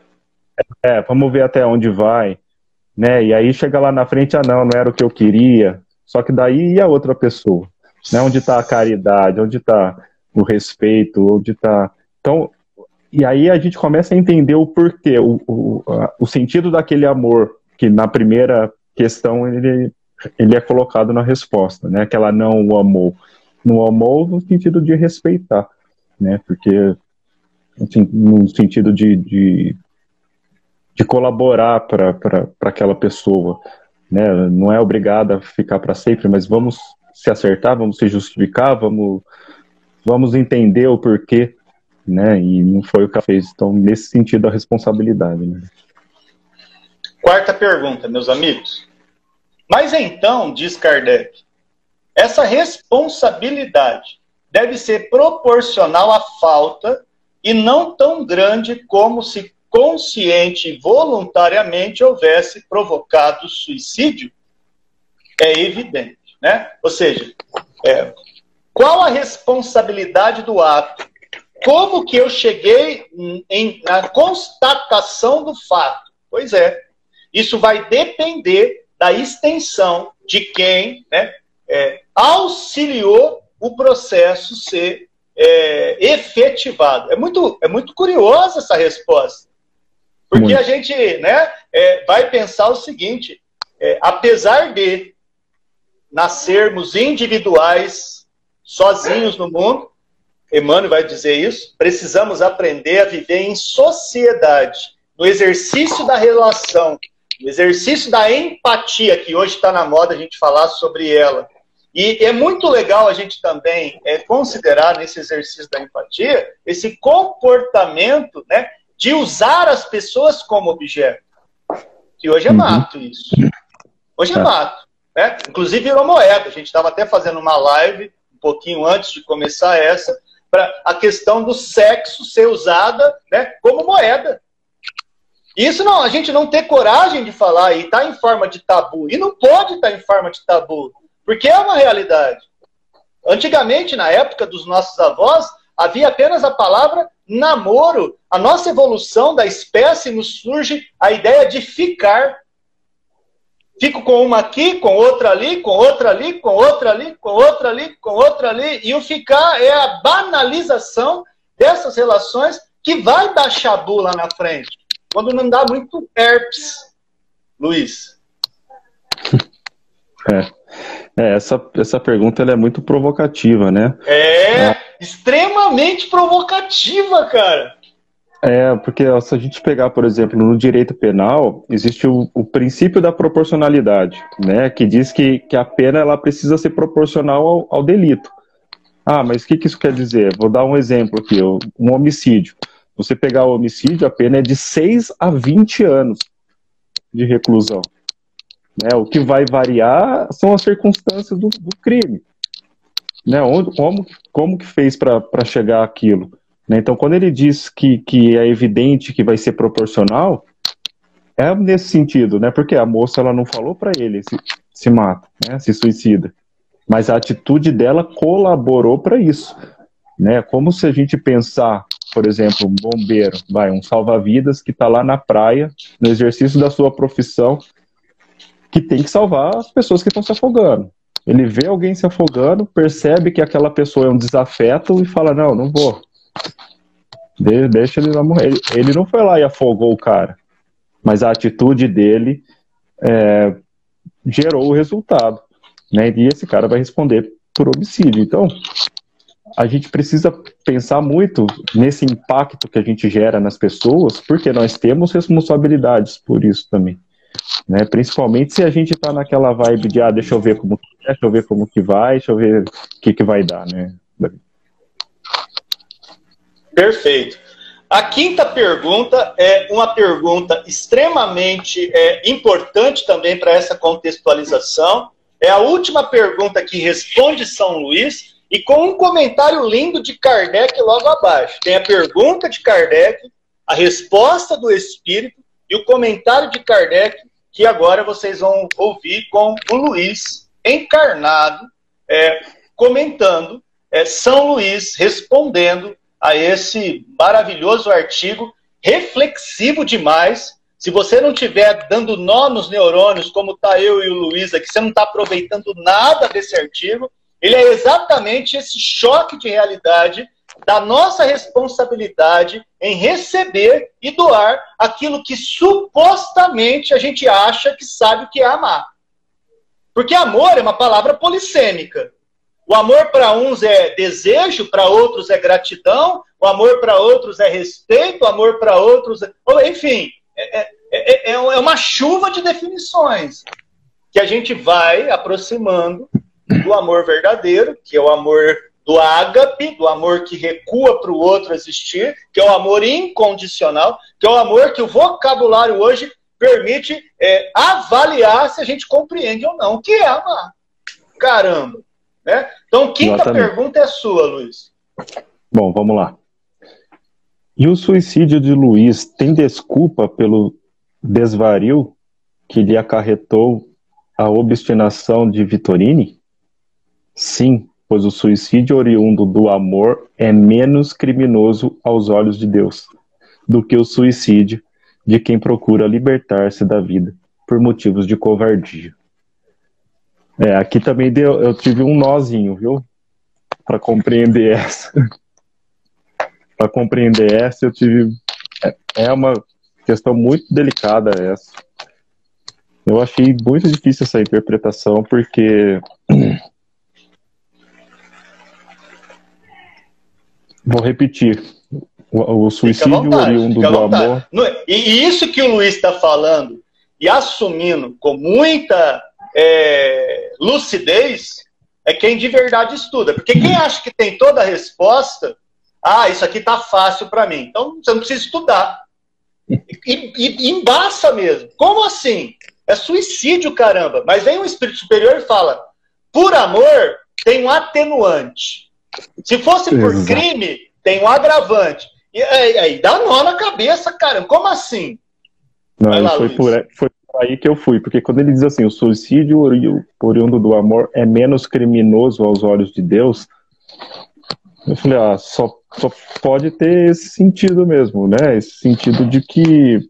É, vamos ver até onde vai. Né? E aí chega lá na frente, ah não, não era o que eu queria. Só que daí e a outra pessoa? Né? Onde está a caridade? Onde está o respeito, onde está. Então, e aí a gente começa a entender o porquê, o, o, o sentido daquele amor, que na primeira questão ele, ele é colocado na resposta, né? Que ela não o amou. Não amou no sentido de respeitar, né? Porque, assim, no sentido de, de, de colaborar para aquela pessoa, né? Não é obrigada a ficar para sempre, mas vamos se acertar, vamos se justificar, vamos, vamos entender o porquê né? E não foi o que ela fez. Então, nesse sentido, a responsabilidade. Né? Quarta pergunta, meus amigos. Mas então, diz Kardec, essa responsabilidade deve ser proporcional à falta e não tão grande como se consciente e voluntariamente houvesse provocado suicídio? É evidente, né? Ou seja, é, qual a responsabilidade do ato como que eu cheguei em, na constatação do fato? Pois é, isso vai depender da extensão de quem né, é, auxiliou o processo ser é, efetivado. É muito, é muito curiosa essa resposta. Porque muito. a gente né, é, vai pensar o seguinte: é, apesar de nascermos individuais, sozinhos no mundo, Emmanuel vai dizer isso, precisamos aprender a viver em sociedade, no exercício da relação, no exercício da empatia, que hoje está na moda a gente falar sobre ela. E é muito legal a gente também é, considerar nesse exercício da empatia esse comportamento né, de usar as pessoas como objeto. Que hoje é uhum. mato isso. Hoje é tá. mato. Né? Inclusive virou moeda. A gente estava até fazendo uma live pouquinho antes de começar essa, para a questão do sexo ser usada né, como moeda. Isso não, a gente não ter coragem de falar e está em forma de tabu. E não pode estar tá em forma de tabu, porque é uma realidade. Antigamente, na época dos nossos avós, havia apenas a palavra namoro. A nossa evolução da espécie nos surge a ideia de ficar. Fico com uma aqui, com outra ali, com outra ali, com outra ali, com outra ali, com outra ali. E o ficar é a banalização dessas relações que vai dar chabu lá na frente. Quando não dá muito herpes, Luiz. *laughs* É. é essa, essa pergunta é muito provocativa, né? É, é, extremamente provocativa, cara. É, porque se a gente pegar, por exemplo, no direito penal, existe o, o, princípio da proporcionalidade, né, que diz que, que a pena ela precisa ser proporcional ao, ao delito. Ah, mas o que, que isso quer dizer? Vou dar um exemplo aqui, um homicídio. Você pegar o homicídio, a pena é de 6 a 20 anos de reclusão. Né, o que vai variar são as circunstâncias do, do crime. Né, onde, como, como que fez para chegar aquilo? Né? Então, quando ele diz que, que é evidente que vai ser proporcional, é nesse sentido, né? Porque a moça ela não falou para ele se, se mata, né? se suicida, mas a atitude dela colaborou para isso, né? Como se a gente pensar, por exemplo, um bombeiro, vai, um salva-vidas que está lá na praia, no exercício da sua profissão, que tem que salvar as pessoas que estão se afogando. Ele vê alguém se afogando, percebe que aquela pessoa é um desafeto e fala: não, não vou, Deixa ele lá morrer. Ele não foi lá e afogou o cara, mas a atitude dele é, gerou o resultado. Né? E esse cara vai responder por homicídio. Então, a gente precisa pensar muito nesse impacto que a gente gera nas pessoas, porque nós temos responsabilidades por isso também. Né? Principalmente se a gente está naquela vibe de, ah, deixa eu ver como é, deixa eu ver como que vai, deixa eu ver o que, que vai dar, né? Perfeito. A quinta pergunta é uma pergunta extremamente é, importante também para essa contextualização. É a última pergunta que responde São Luís e com um comentário lindo de Kardec logo abaixo. Tem a pergunta de Kardec, a resposta do Espírito e o comentário de Kardec, que agora vocês vão ouvir com o Luís encarnado, é, comentando é, São Luís respondendo a esse maravilhoso artigo, reflexivo demais. Se você não estiver dando nó nos neurônios, como está eu e o Luiz aqui, você não está aproveitando nada desse artigo. Ele é exatamente esse choque de realidade da nossa responsabilidade em receber e doar aquilo que supostamente a gente acha que sabe o que é amar. Porque amor é uma palavra polissêmica. O amor para uns é desejo, para outros é gratidão, o amor para outros é respeito, o amor para outros é. Enfim, é, é, é, é, uma chuva de definições que a gente vai aproximando do amor verdadeiro, que é o amor do ágape, do amor que recua para o outro existir, que é o amor incondicional, que é o amor que o vocabulário hoje permite é, avaliar se a gente compreende ou não, que é amar. Caramba! Né? Então, quinta Exatamente. pergunta é sua, Luiz. Bom, vamos lá. E o suicídio de Luiz tem desculpa pelo desvario que lhe acarretou a obstinação de Vitorini? Sim, pois o suicídio oriundo do amor é menos criminoso aos olhos de Deus do que o suicídio de quem procura libertar-se da vida por motivos de covardia. É, aqui também deu, eu tive um nozinho, viu? Para compreender *laughs* essa. Para compreender essa, eu tive. É, é uma questão muito delicada essa. Eu achei muito difícil essa interpretação, porque. *clears throat* Vou repetir. O, o suicídio vontade, oriundo do amor. E isso que o Luiz está falando e assumindo com muita é, lucidez é quem de verdade estuda. Porque quem acha que tem toda a resposta, ah, isso aqui tá fácil para mim. Então você não precisa estudar. E, e, embaça mesmo. Como assim? É suicídio, caramba. Mas vem um espírito superior e fala: por amor, tem um atenuante. Se fosse por Exato. crime, tem um agravante. E aí, dá nó na cabeça, caramba. Como assim? Não, lá, foi, por, foi aí que eu fui, porque quando ele diz assim, o suicídio oriundo do amor é menos criminoso aos olhos de Deus, eu falei, ah, só, só pode ter esse sentido mesmo, né? Esse sentido de que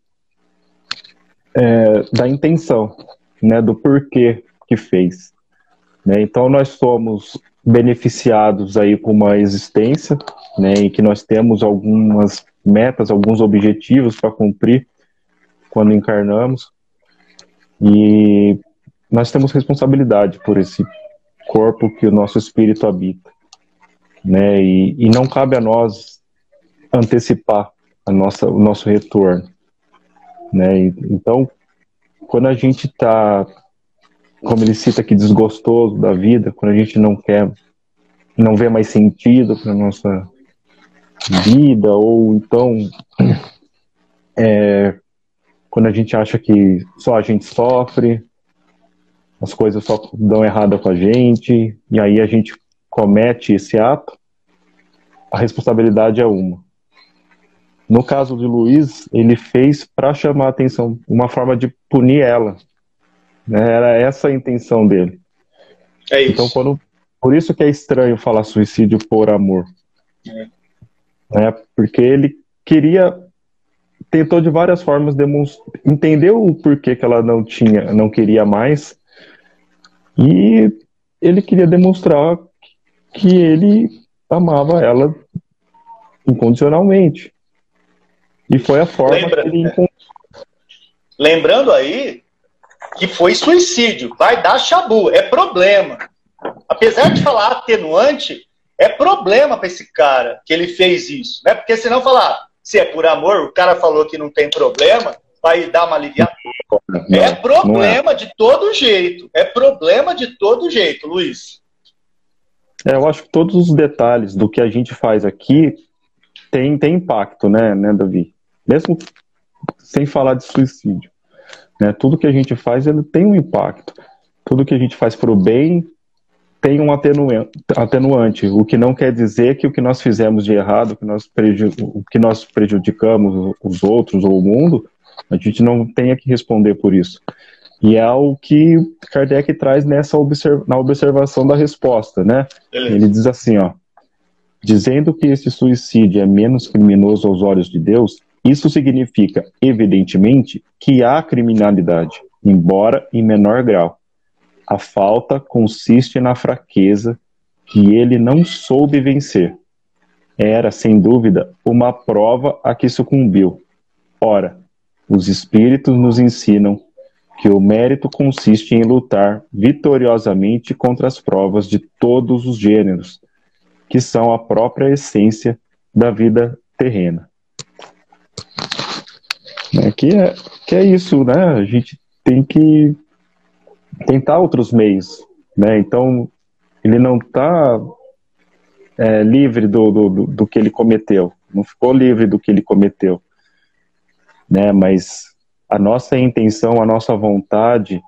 é, da intenção, né? Do porquê que fez. Né? Então nós somos beneficiados aí com uma existência, né? Em que nós temos algumas metas, alguns objetivos para cumprir quando encarnamos. E nós temos responsabilidade por esse corpo que o nosso espírito habita, né? E, e não cabe a nós antecipar a nossa, o nosso retorno, né? E, então, quando a gente está, como ele cita aqui, desgostoso da vida, quando a gente não quer, não vê mais sentido para nossa vida, ou então *clears throat* é, quando a gente acha que só a gente sofre, as coisas só dão errado com a gente, e aí a gente comete esse ato, a responsabilidade é uma. No caso de Luiz, ele fez para chamar a atenção, uma forma de punir ela. Né? Era essa a intenção dele. É isso. Então, quando, por isso que é estranho falar suicídio por amor. É. Né? Porque ele queria tentou de várias formas demonstrar, entendeu o porquê que ela não tinha, não queria mais, e ele queria demonstrar que ele amava ela incondicionalmente. E foi a forma Lembra, que ele encontrou. Lembrando aí que foi suicídio, vai dar chabu, é problema. Apesar de falar atenuante, é problema para esse cara que ele fez isso, né? Porque senão falar, se é por amor, o cara falou que não tem problema, vai dar uma aliviada. Não, é problema é. de todo jeito. É problema de todo jeito, Luiz. É, eu acho que todos os detalhes do que a gente faz aqui tem, tem impacto, né, né, Davi? Mesmo sem falar de suicídio. Né? Tudo que a gente faz ele tem um impacto. Tudo que a gente faz para o bem tem um atenuante, o que não quer dizer que o que nós fizemos de errado, que nós o que nós prejudicamos os outros ou o mundo, a gente não tenha que responder por isso. E é o que Kardec traz nessa observ na observação da resposta, né? Beleza. Ele diz assim, ó, dizendo que esse suicídio é menos criminoso aos olhos de Deus, isso significa, evidentemente, que há criminalidade, embora em menor grau. A falta consiste na fraqueza que ele não soube vencer. era, sem dúvida, uma prova a que sucumbiu. Ora, os espíritos nos ensinam que o mérito consiste em lutar vitoriosamente contra as provas de todos os gêneros, que são a própria essência da vida terrena. É, que, é, que é isso, né? A gente tem que tentar outros meios, né? Então, ele não está é, livre do, do, do que ele cometeu, não ficou livre do que ele cometeu, né? Mas a nossa intenção, a nossa vontade,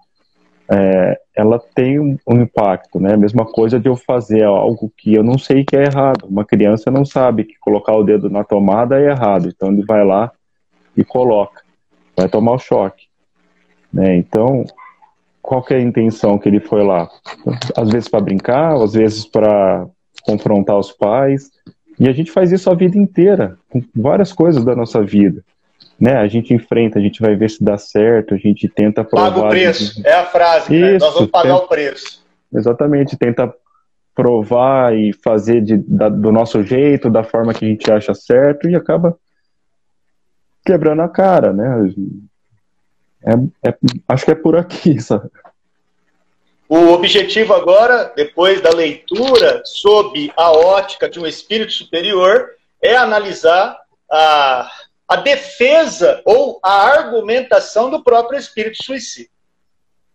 é, ela tem um, impacto, né? A mesma coisa de eu fazer algo que eu não sei que é errado. Uma criança não sabe que colocar o dedo na tomada é errado, então ele vai lá e coloca, vai tomar o choque, né? Então, qual que é a intenção que ele foi lá? Às vezes para brincar, às vezes para confrontar os pais. E a gente faz isso a vida inteira, com várias coisas da nossa vida. Né? A gente enfrenta, a gente vai ver se dá certo, a gente tenta provar. Paga o preço, gente... é a frase, isso, né? nós vamos pagar tenta... o preço. Exatamente, tenta provar e fazer de, da, do nosso jeito, da forma que a gente acha certo e acaba quebrando a cara, né? É, é, acho que é por aqui, *laughs* sabe? O objetivo agora, depois da leitura sob a ótica de um espírito superior, é analisar a, a defesa ou a argumentação do próprio espírito suicida.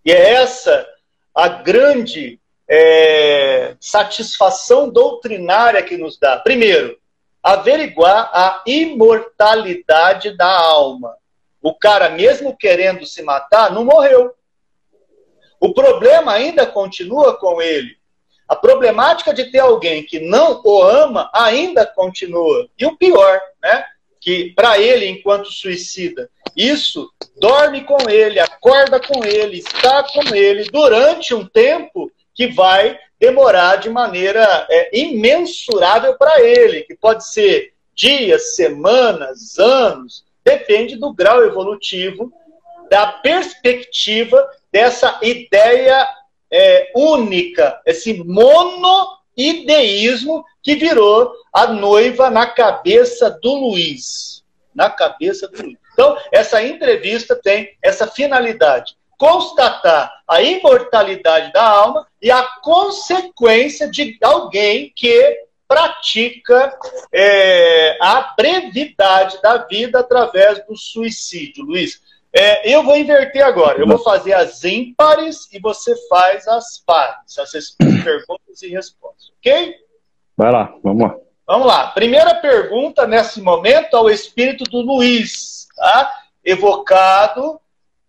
E é essa a grande é, satisfação doutrinária que nos dá. Primeiro, averiguar a imortalidade da alma. O cara, mesmo querendo se matar, não morreu. O problema ainda continua com ele. A problemática de ter alguém que não o ama ainda continua. E o pior, né? Que para ele, enquanto suicida, isso dorme com ele, acorda com ele, está com ele durante um tempo que vai demorar de maneira é, imensurável para ele, que pode ser dias, semanas, anos, depende do grau evolutivo, da perspectiva dessa ideia é, única, esse monoideísmo que virou a noiva na cabeça do Luiz. Na cabeça do Luiz. Então, essa entrevista tem essa finalidade: constatar a imortalidade da alma e a consequência de alguém que pratica é, a brevidade da vida através do suicídio. Luiz, é, eu vou inverter agora. Eu vou fazer as ímpares e você faz as pares. As *clears throat* perguntas e respostas, ok? Vai lá, vamos lá. Vamos lá. Primeira pergunta nesse momento ao espírito do Luiz, tá? Evocado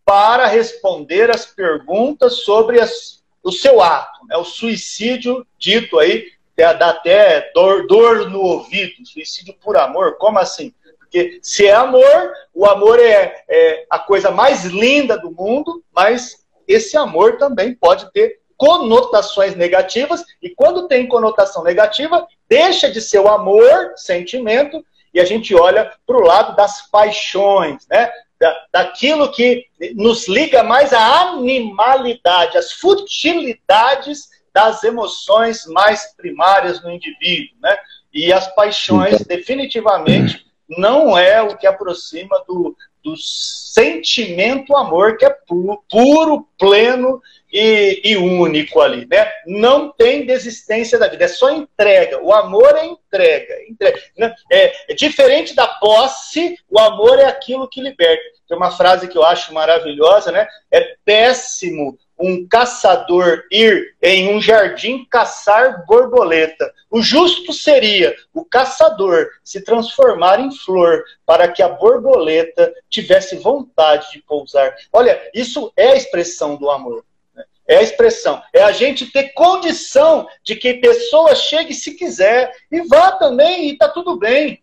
para responder as perguntas sobre as, o seu ato, né? o suicídio dito aí, dá até dor, dor no ouvido, suicídio por amor, como assim? Porque se é amor, o amor é, é a coisa mais linda do mundo, mas esse amor também pode ter conotações negativas, e quando tem conotação negativa, deixa de ser o amor, sentimento, e a gente olha para o lado das paixões, né? Da, daquilo que nos liga mais à animalidade, às futilidades das emoções mais primárias no indivíduo, né? E as paixões, definitivamente, não é o que aproxima do, do sentimento amor, que é puro, puro pleno e, e, único ali, né? Não tem desistência da vida, é só entrega. O amor é entrega. entrega né? é, é diferente da posse, o amor é aquilo que liberta. Tem uma frase que eu acho maravilhosa, né? É péssimo um caçador ir em um jardim caçar borboleta. O justo seria o caçador se transformar em flor para que a borboleta tivesse vontade de pousar. Olha, isso é a expressão do amor. Né? É a expressão. É a gente ter condição de que pessoa chegue se quiser e vá também e está tudo bem.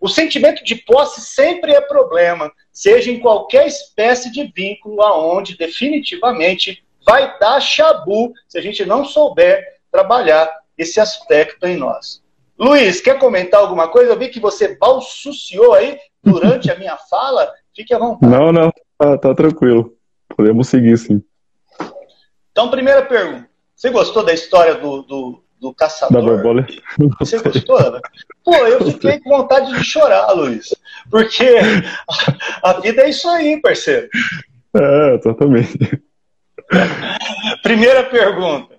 O sentimento de posse sempre é problema, seja em qualquer espécie de vínculo aonde definitivamente vai dar chabu se a gente não souber trabalhar esse aspecto em nós. Luiz, quer comentar alguma coisa? Eu vi que você balsuciou aí durante a minha *laughs* fala. Fique à vontade. Não, não, tá, tá tranquilo. Podemos seguir, sim. Então, primeira pergunta. Você gostou da história do, do do caçador. Da borboleta. Você gostou? Né? Pô, eu fiquei com vontade de chorar, Luiz. Porque a, a vida é isso aí, parceiro. É, exatamente. Primeira pergunta.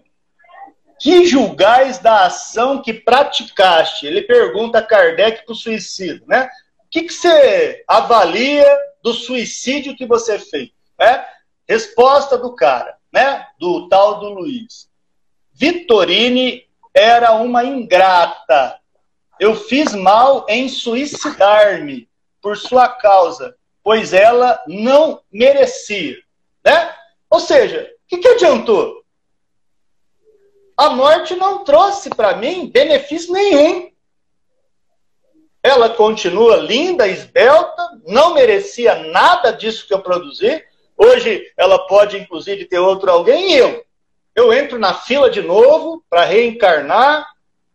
Que julgais da ação que praticaste? Ele pergunta a Kardec para o suicídio, né? O que, que você avalia do suicídio que você fez? Né? Resposta do cara, né? Do tal do Luiz. Vitorine era uma ingrata. Eu fiz mal em suicidar-me por sua causa, pois ela não merecia, né? Ou seja, o que, que adiantou? A morte não trouxe para mim benefício nenhum. Ela continua linda, esbelta, não merecia nada disso que eu produzi. Hoje ela pode, inclusive, ter outro alguém e eu. Eu entro na fila de novo para reencarnar.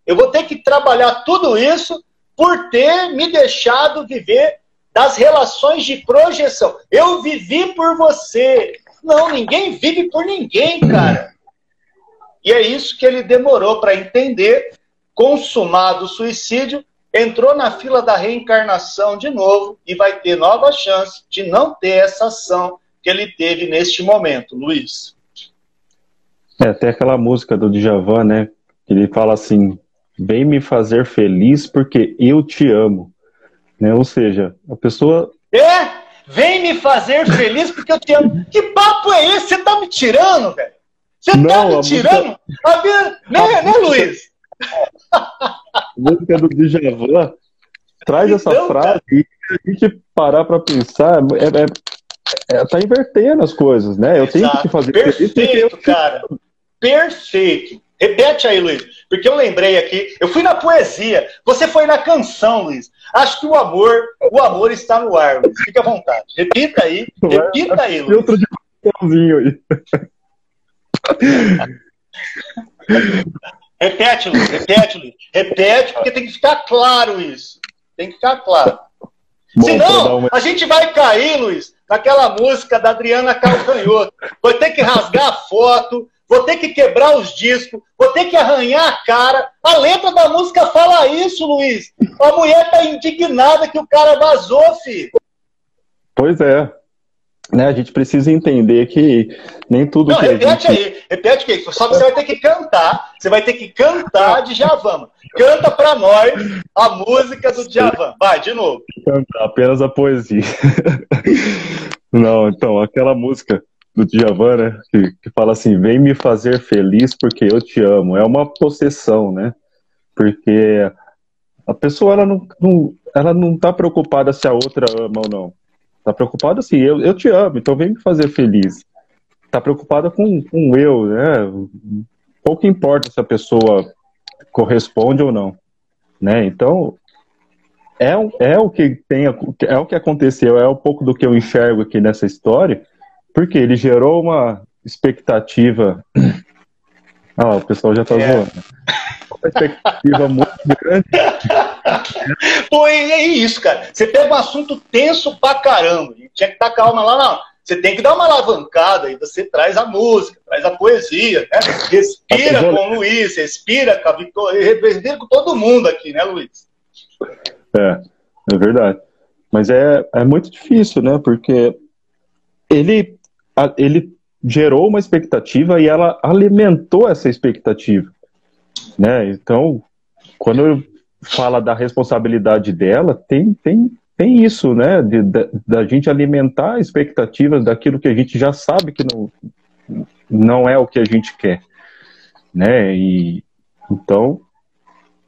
Eu vou ter que trabalhar tudo isso por ter me deixado viver das relações de projeção. Eu vivi por você. Não, ninguém vive por ninguém, cara. E é isso que ele demorou para entender. Consumado o suicídio, entrou na fila da reencarnação de novo e vai ter nova chance de não ter essa ação que ele teve neste momento, Luiz. É, tem aquela música do Djavan, né? Ele fala assim: vem me fazer feliz porque eu te amo. Né? Ou seja, a pessoa. É! Vem me fazer feliz porque eu te amo. Que papo é esse? Você tá me tirando, velho? Você tá me tirando? Música... A minha... Né, né, Luiz? A música do Djavan traz então, essa frase cara. e a gente parar para pensar, é, é, é, tá invertendo as coisas, né? Eu Exato. tenho que fazer Perfeito, cara. Perfeito. Repete aí, Luiz, porque eu lembrei aqui, eu fui na poesia, você foi na canção, Luiz. Acho que o amor, o amor está no ar, Luiz. Fique à vontade. Repita aí, repita aí, Luiz. Filtro de aí. repete, Luiz, repete, Luiz. Repete, porque tem que ficar claro isso. Tem que ficar claro. Bom, Senão, uma... a gente vai cair, Luiz, naquela música da Adriana Calcanhoto. Vai ter que rasgar a foto, vou ter que quebrar os discos, vou ter que arranhar a cara. A letra da música fala isso, Luiz. A mulher tá indignada que o cara vazou, filho. Pois é né, a gente precisa entender que nem tudo Não, que repete gente... aí, repete que só que você vai ter que cantar, você vai ter que cantar de Javan. Canta para nós a música do Javan. Vai, de novo. Cantar apenas a poesia. *laughs* Não, então, aquela música do Djavan, né, que, que fala assim, vem me fazer feliz porque eu te amo. É uma possessão, né? Porque a pessoa, ela não, não, ela não tá preocupada se a outra ama ou não Tá preocupada assim, eu, eu te amo, então vem me fazer feliz. Tá preocupada com, com eu, né? Pouco importa se a pessoa corresponde ou não, né? Então, é, é o que tem, é o que aconteceu, é um pouco do que eu enxergo aqui nessa história, porque ele gerou uma expectativa. *clears throat* Ah, o pessoal já tá é. zoando. Uma expectativa muito grande Pô, é isso, cara. Você pega um assunto tenso pra caramba. Tinha que estar calma lá, não. Você tem que dar uma alavancada e você traz a música, traz a poesia, né? Respira com o Luiz, respira com a Vitória, respira com todo mundo aqui, né, Luiz? É, é verdade. Mas é, é muito difícil, né? Porque ele, ele gerou uma expectativa e ela alimentou essa expectativa, né? Então, quando fala da responsabilidade dela, tem, tem, tem isso, né? De, da gente alimentar expectativas daquilo que a gente já sabe que não, não é o que a gente quer, né? E então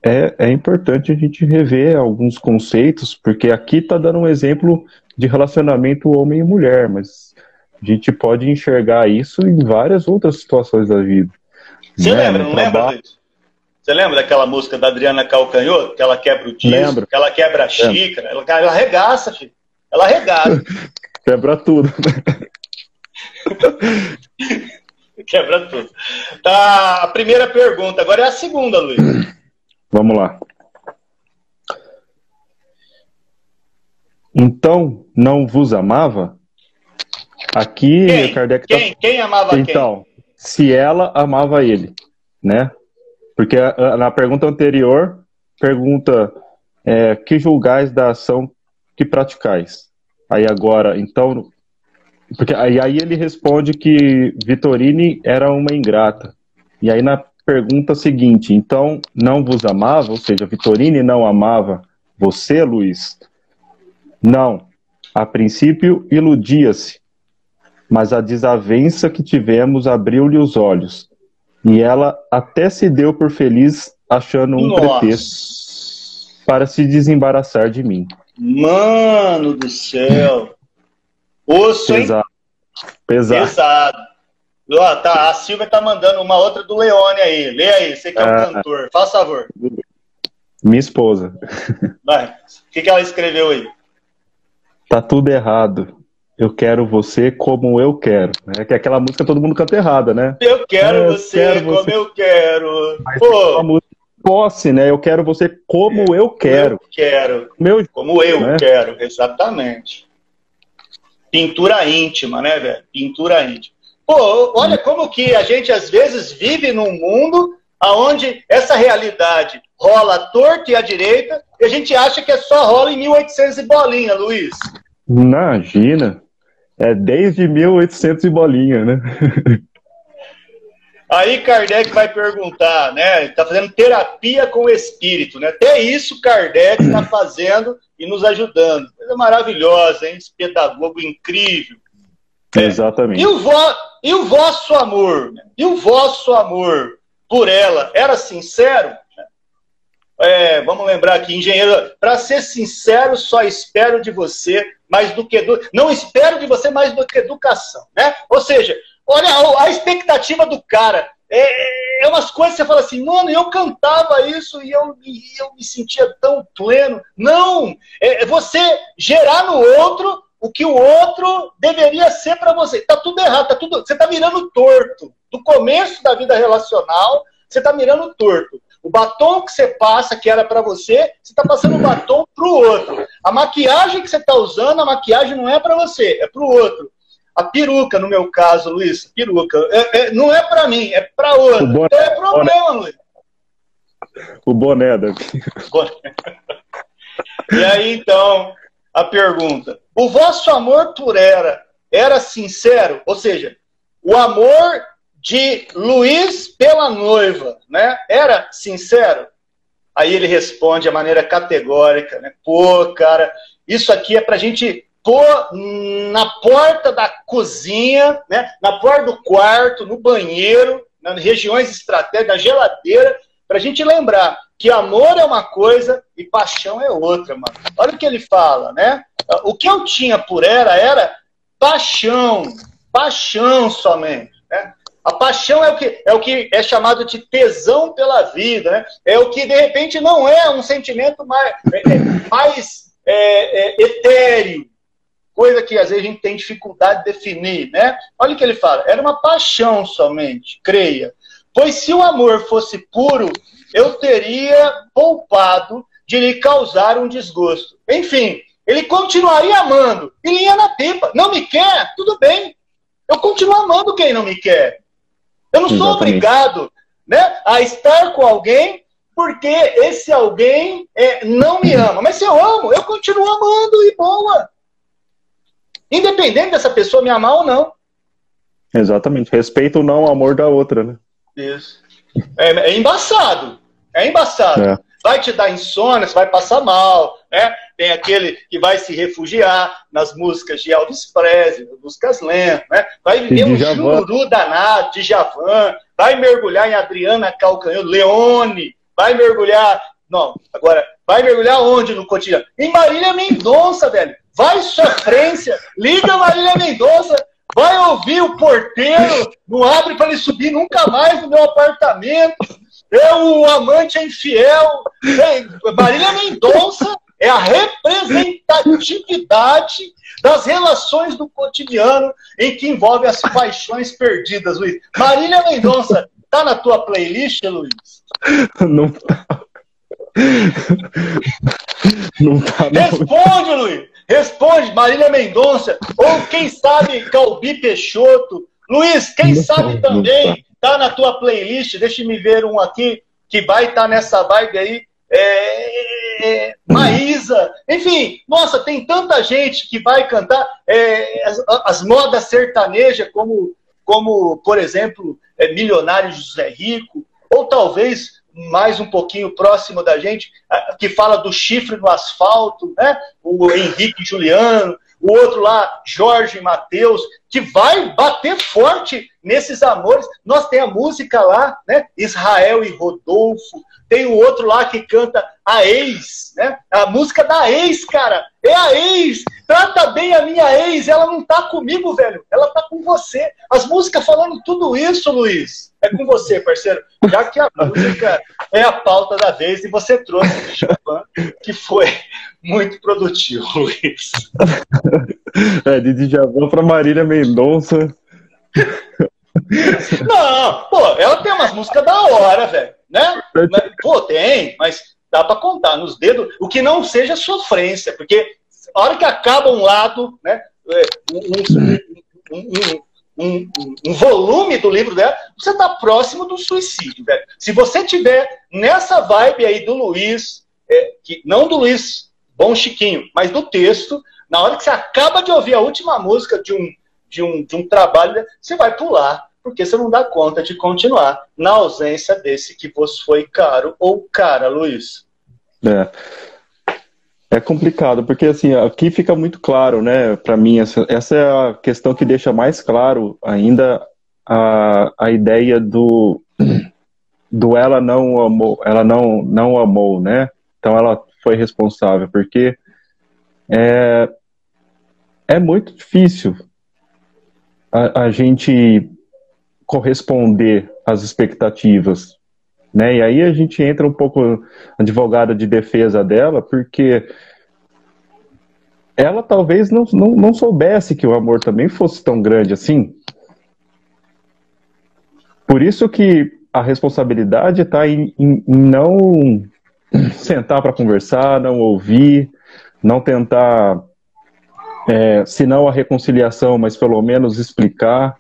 é, é importante a gente rever alguns conceitos, porque aqui está dando um exemplo de relacionamento homem e mulher, mas a gente pode enxergar isso em várias outras situações da vida. Você né? lembra, não lembra disso? Você lembra daquela música da Adriana Calcanhoto? Que ela quebra o disco, Lembro. que ela quebra a xícara, ela, ela arregaça, filho. Ela arregaça. *laughs* quebra tudo. *laughs* quebra tudo. Tá, a primeira pergunta, agora é a segunda, Luiz. *clears throat* Vamos lá. Então, não vos amava? Aqui, quem? Kardec tá quem? Tá... Quem amava então, quem? se ela amava ele, né? Porque na pergunta anterior, pergunta é, que julgais da ação que praticais. Aí agora, então, porque aí, aí ele responde que Vitorine era uma ingrata. E aí na pergunta seguinte, então não vos amava, ou seja, Vitorine não amava você, Luiz? Não. A princípio iludia-se, mas a desavença que tivemos abriu-lhe os olhos. E ela até se deu por feliz achando um Nossa. pretexto para se desembaraçar de mim. Mano do céu! Osso, hein? Pesado. Pesado. Pesado. Ó, tá, a Silvia tá mandando uma outra do Leone aí. Lê aí, você que é um ah, cantor. Faz favor. Minha esposa. Vai. O que, que ela escreveu aí? Tá tudo errado. Eu quero você como eu quero. É que aquela música todo mundo canta errada, né? Eu quero, é, você quero como você. eu quero. Mas Pô. música posse, né? Eu quero você como eu quero. Eu quero. Meu, como eu né? quero, exatamente. Pintura íntima, né, velho? Pintura íntima. Pô, olha como que a gente às vezes vive num mundo aonde essa realidade rola torto e à direita e a gente acha que é só rola em 1800 e bolinha, Luiz. Imagina. É desde 1800 e bolinha, né? *laughs* Aí Kardec vai perguntar, né? Está fazendo terapia com o espírito, né? Até isso Kardec está *clears throat* fazendo e nos ajudando. Coisa maravilhosa, hein? Esse pedagogo incrível. É. Exatamente. E o, vo... e o vosso amor? E o vosso amor por ela era sincero? É, vamos lembrar aqui, engenheiro, para ser sincero, só espero de você mais do que edu... não espero de você mais do que educação, né? Ou seja, olha a expectativa do cara. É, é umas coisas que você fala assim, mano, eu cantava isso e eu, e eu me sentia tão pleno. Não! É, é você gerar no outro o que o outro deveria ser para você. Tá tudo errado, tá tudo. Você tá mirando torto. Do começo da vida relacional, você tá mirando torto. O batom que você passa, que era para você, você está passando o batom para o outro. A maquiagem que você está usando, a maquiagem não é para você, é para o outro. A peruca, no meu caso, Luiz, peruca, é, é, não é para mim, é para outro. Boné, então é problema, boné. Luiz. O boné da *laughs* E aí, então, a pergunta: o vosso amor por era era sincero? Ou seja, o amor de Luiz pela noiva, né? Era sincero? Aí ele responde de maneira categórica, né? Pô, cara, isso aqui é pra gente pôr na porta da cozinha, né? Na porta do quarto, no banheiro, nas regiões estratégicas, na geladeira, pra gente lembrar que amor é uma coisa e paixão é outra, mano. Olha o que ele fala, né? O que eu tinha por ela era paixão, paixão somente, né? A paixão é o que é, o que é chamado de tesão pela vida, né? É o que de repente não é um sentimento mais, é, é mais é, é, etéreo, coisa que às vezes a gente tem dificuldade de definir, né? Olha o que ele fala: era uma paixão somente, creia. Pois se o amor fosse puro, eu teria poupado de lhe causar um desgosto. Enfim, ele continuaria amando. Ele ia na pipa. Não me quer? Tudo bem. Eu continuo amando quem não me quer. Eu não sou obrigado né, a estar com alguém porque esse alguém é, não me ama. Mas se eu amo, eu continuo amando e boa. Independente dessa pessoa me amar ou não. Exatamente. Respeito ou não o amor da outra, né? Isso. É, é embaçado. É embaçado. É. Vai te dar insônia, você vai passar mal, né? Tem aquele que vai se refugiar nas músicas de Elvis Presley, músicas lentas, né? Vai viver um jururu danado de Javan, vai mergulhar em Adriana Calcanhoto, Leone, vai mergulhar. Não, agora, vai mergulhar onde no cotidiano? Em Marília Mendonça, velho. Vai sofrência, liga Marília Mendonça, vai ouvir o porteiro, não abre para ele subir nunca mais no meu apartamento. Eu, o amante é infiel. Marília Mendonça é a representatividade das relações do cotidiano em que envolve as paixões perdidas, Luiz. Marília Mendonça, tá na tua playlist, Luiz? Não tá. Não tá, não. Responde, Luiz. Responde, Marília Mendonça. Ou quem sabe Calbi Peixoto. Luiz, quem não, sabe também tá. tá na tua playlist. Deixa me ver um aqui. que vai estar tá nessa vibe aí. É, é, Maísa, enfim, nossa, tem tanta gente que vai cantar é, as, as, modas sertanejas, como, como por exemplo, é, Milionário José Rico, ou talvez mais um pouquinho próximo da gente, que fala do chifre no asfalto, né? o Henrique Juliano, o outro lá, Jorge Matheus, que vai bater forte nesses amores. Nós tem a música lá, né? Israel e Rodolfo. Tem o outro lá que canta a ex, né? A música da ex, cara. É a ex. Trata bem a minha ex. Ela não tá comigo, velho. Ela tá com você. As músicas falando tudo isso, Luiz. É com você, parceiro. Já que a música é a pauta da vez e você trouxe Chopin, que foi muito produtivo, *laughs* Luiz. É, de Djavan para Marília Mendonça. Não, pô, ela tem umas músicas da hora, velho, né? Pô, tem, mas dá para contar nos dedos, o que não seja sofrência, porque a hora que acaba um lado, né, é, um, um, um, um volume do livro dela, você tá próximo do suicídio, velho. Se você tiver nessa vibe aí do Luiz, é, que, não do Luiz Bom Chiquinho, mas do texto, na hora que você acaba de ouvir a última música de um, de um, de um trabalho, você vai pular, porque você não dá conta de continuar na ausência desse que vos foi caro ou cara, Luiz. É. É complicado, porque assim, aqui fica muito claro, né, para mim, essa, essa é a questão que deixa mais claro ainda a, a ideia do, do ela não amou, ela não, não amou, né? Então ela foi responsável, porque é, é muito difícil a, a gente corresponder às expectativas, né? E aí a gente entra um pouco advogada de defesa dela, porque ela talvez não, não, não soubesse que o amor também fosse tão grande assim. Por isso que a responsabilidade está em, em, em não *clears throat* sentar para conversar, não ouvir, não tentar, é, se não a reconciliação, mas pelo menos explicar.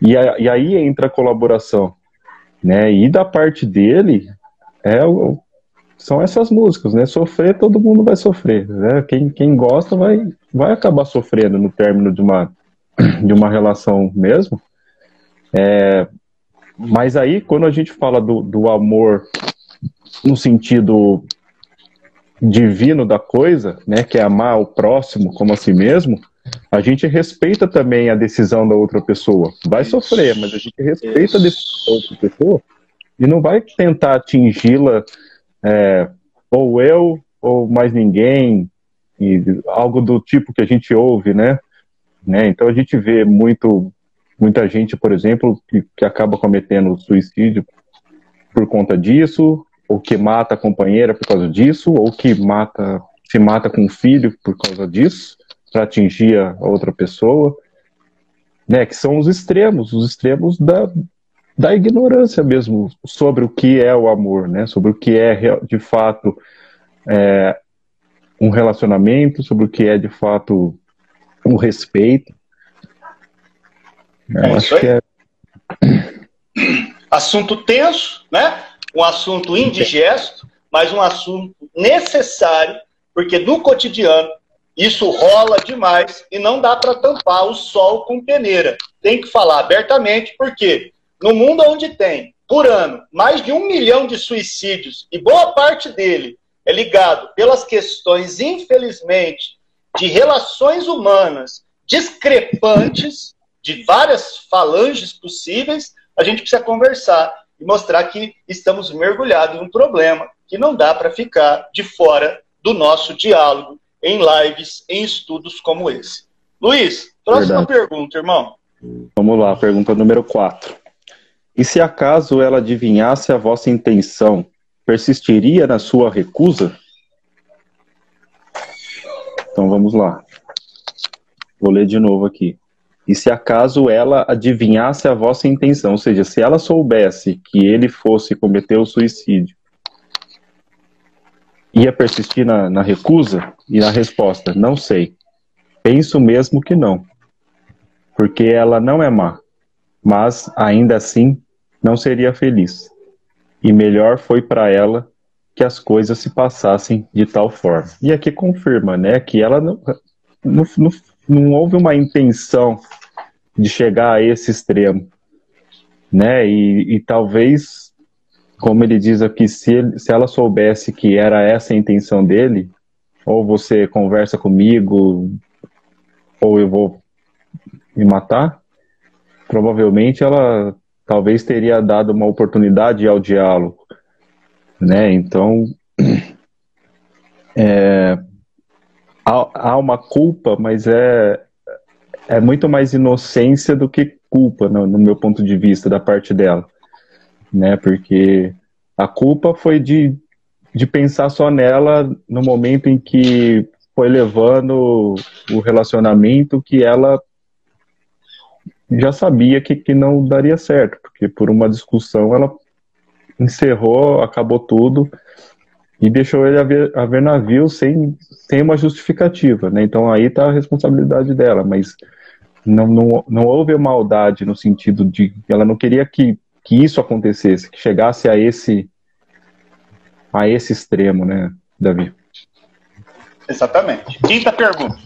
E, a, e aí entra a colaboração. Né? E da parte dele, é são essas músicas, né? Sofrer, todo mundo vai sofrer. Né? Quem, quem gosta vai, vai acabar sofrendo no término de uma, *clears throat* de uma relação mesmo. É, mas aí, quando a gente fala do, do amor no sentido divino da coisa, né, que é amar o próximo como a si mesmo, a gente respeita também a decisão da outra pessoa. Vai sofrer, mas a gente respeita Isso. a decisão da outra pessoa e não vai tentar atingi-la é, ou eu ou mais ninguém, e algo do tipo que a gente ouve, né? né? Então a gente vê muito, muita gente, por exemplo, que, que acaba cometendo suicídio por conta disso, ou que mata a companheira por causa disso, ou que mata, se mata com o filho por causa disso, para atingir a outra pessoa, né? Que são os extremos, os extremos da, da ignorância mesmo sobre o que é o amor, né? Sobre o que é de fato é, um relacionamento, sobre o que é de fato um respeito. É, acho que é assunto tenso, né? Um assunto indigesto, mas um assunto necessário, porque no cotidiano isso rola demais e não dá para tampar o sol com peneira. Tem que falar abertamente, porque no mundo onde tem, por ano, mais de um milhão de suicídios, e boa parte dele é ligado pelas questões, infelizmente, de relações humanas discrepantes, de várias falanges possíveis, a gente precisa conversar e mostrar que estamos mergulhados em um problema que não dá para ficar de fora do nosso diálogo em lives, em estudos como esse. Luiz, próxima Verdade. pergunta, irmão. Vamos lá, pergunta número 4. E se acaso ela adivinhasse a vossa intenção, persistiria na sua recusa? Então vamos lá. Vou ler de novo aqui. E se acaso ela adivinhasse a vossa intenção, ou seja, se ela soubesse que ele fosse cometer o suicídio, ia persistir na, na recusa? E na resposta, não sei. Penso mesmo que não. Porque ela não é má, mas ainda assim não seria feliz. e melhor foi para ela que as coisas se passassem de tal forma. E aqui confirma, né, que ela não, não, não, não houve uma intenção de chegar a esse extremo, né, e, e talvez, como ele diz aqui, se, ele, se ela soubesse que era essa a intenção dele, ou você conversa comigo, ou eu vou me matar, provavelmente ela talvez teria dado uma oportunidade ao diálogo, né? Então *clears throat* é, há, há, uma culpa, mas é é muito mais inocência do que culpa, no, no meu ponto de vista da parte dela, né? Porque a culpa foi de de pensar só nela no momento em que foi levando o relacionamento que ela já sabia que, que não daria certo, porque por uma discussão ela encerrou, acabou tudo e deixou ele a ver, a ver navio sem, sem uma justificativa, né? Então aí está a responsabilidade dela, mas não, não, não houve maldade no sentido de ela não queria que, que isso acontecesse, que chegasse a esse a esse extremo, né, Davi? Exatamente. Quinta pergunta.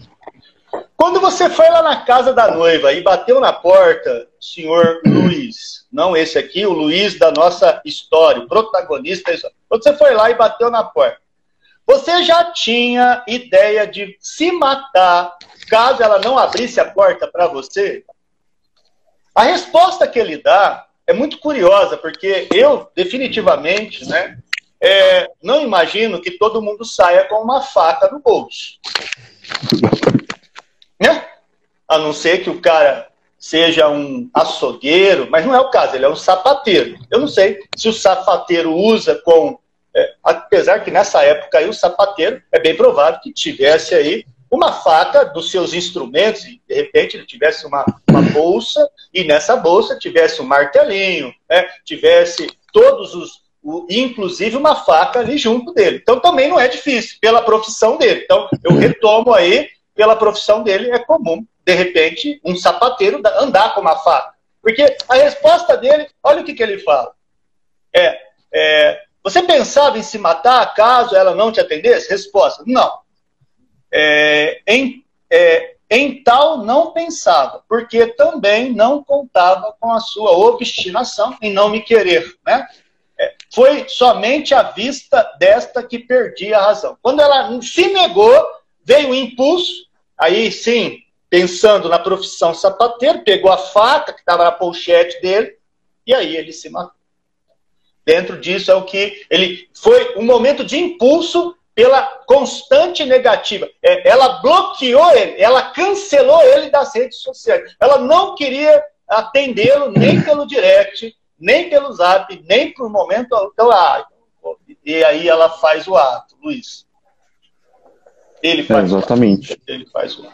Quando você foi lá na casa da noiva e bateu na porta, senhor Luiz, não esse aqui, o Luiz da nossa história, o protagonista. Quando você foi lá e bateu na porta, você já tinha ideia de se matar caso ela não abrisse a porta para você? A resposta que ele dá é muito curiosa, porque eu, definitivamente, né, é, não imagino que todo mundo saia com uma faca no bolso. *laughs* Né? A não ser que o cara seja um açougueiro, mas não é o caso, ele é um sapateiro. Eu não sei se o sapateiro usa com. É, apesar que nessa época aí o sapateiro é bem provável que tivesse aí uma faca dos seus instrumentos, e de repente ele tivesse uma, uma bolsa, e nessa bolsa tivesse um martelinho, né, tivesse todos os. O, inclusive uma faca ali junto dele. Então também não é difícil, pela profissão dele. Então eu retomo aí pela profissão dele, é comum, de repente, um sapateiro andar com uma faca. Porque a resposta dele, olha o que, que ele fala. É, é, você pensava em se matar caso ela não te atendesse? Resposta: não. É, em, é, em tal não pensava, porque também não contava com a sua obstinação em não me querer. Né? É, foi somente à vista desta que perdi a razão. Quando ela se negou, veio o impulso, Aí sim, pensando na profissão sapateiro, pegou a faca que estava na pochete dele e aí ele se matou. Dentro disso é o que ele foi um momento de impulso pela constante negativa. É, ela bloqueou ele, ela cancelou ele das redes sociais. Ela não queria atendê-lo nem pelo direct, nem pelo zap, nem por momento. Então, ah, e aí ela faz o ato, Luiz. Ele faz é, exatamente. O ele faz o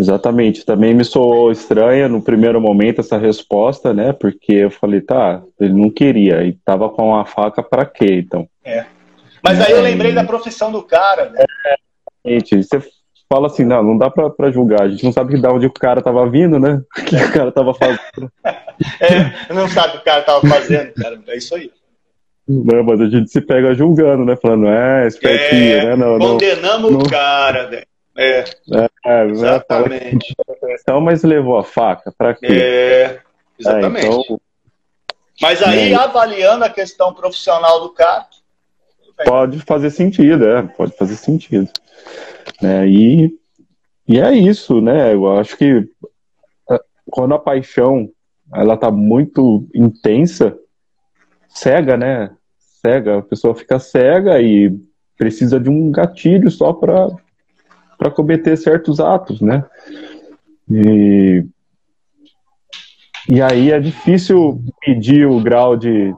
Exatamente. Também me soou estranha no primeiro momento essa resposta, né? Porque eu falei, tá, ele não queria e tava com a faca para quê, então? É. Mas aí eu lembrei da profissão do cara, né? É, gente, você fala assim, não, não dá pra, julgar, a gente não sabe de onde o cara tava vindo, né? *laughs* O que o cara tava fazendo. *laughs* é, não sabe o que o cara tava fazendo, cara. É isso aí. Não, mas a gente se pega julgando, né? Falando, é, espertinho, é, né? Não, condenamos não, o cara, né? É, é exatamente. Então, mas levou a faca, para quê? É, exatamente. É, então, mas aí, avaliando a questão profissional do cara... Pode fazer sentido, é, pode fazer sentido. É, e, e é isso, né? Eu acho que é, quando a paixão ela tá muito intensa, cega, né? cega, a pessoa fica cega e precisa de um gatilho só para para cometer certos atos, né? E, e aí é difícil medir o grau de,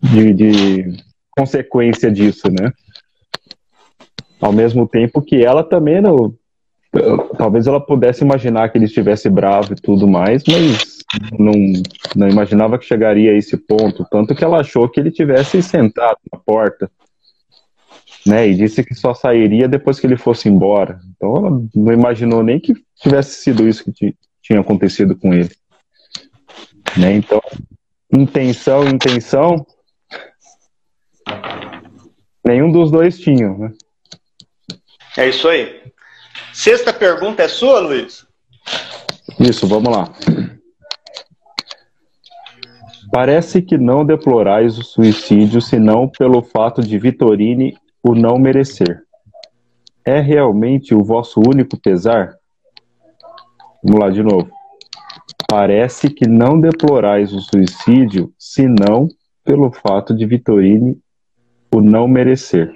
de, de consequência disso, né? Ao mesmo tempo que ela também não, talvez ela pudesse imaginar que ele estivesse bravo e tudo mais, mas não, não imaginava que chegaria a esse ponto, tanto que ela achou que ele tivesse sentado na porta, né, e disse que só sairia depois que ele fosse embora. Então ela não imaginou nem que tivesse sido isso que tinha acontecido com ele. Né, então, intenção, intenção, nenhum dos dois tinham, né? É isso aí. Sexta pergunta é sua, Luiz? Isso, vamos lá. Parece que não deplorais o suicídio senão pelo fato de Vitorine o não merecer. É realmente o vosso único pesar? Vamos lá de novo. Parece que não deplorais o suicídio senão pelo fato de Vitorine o não merecer.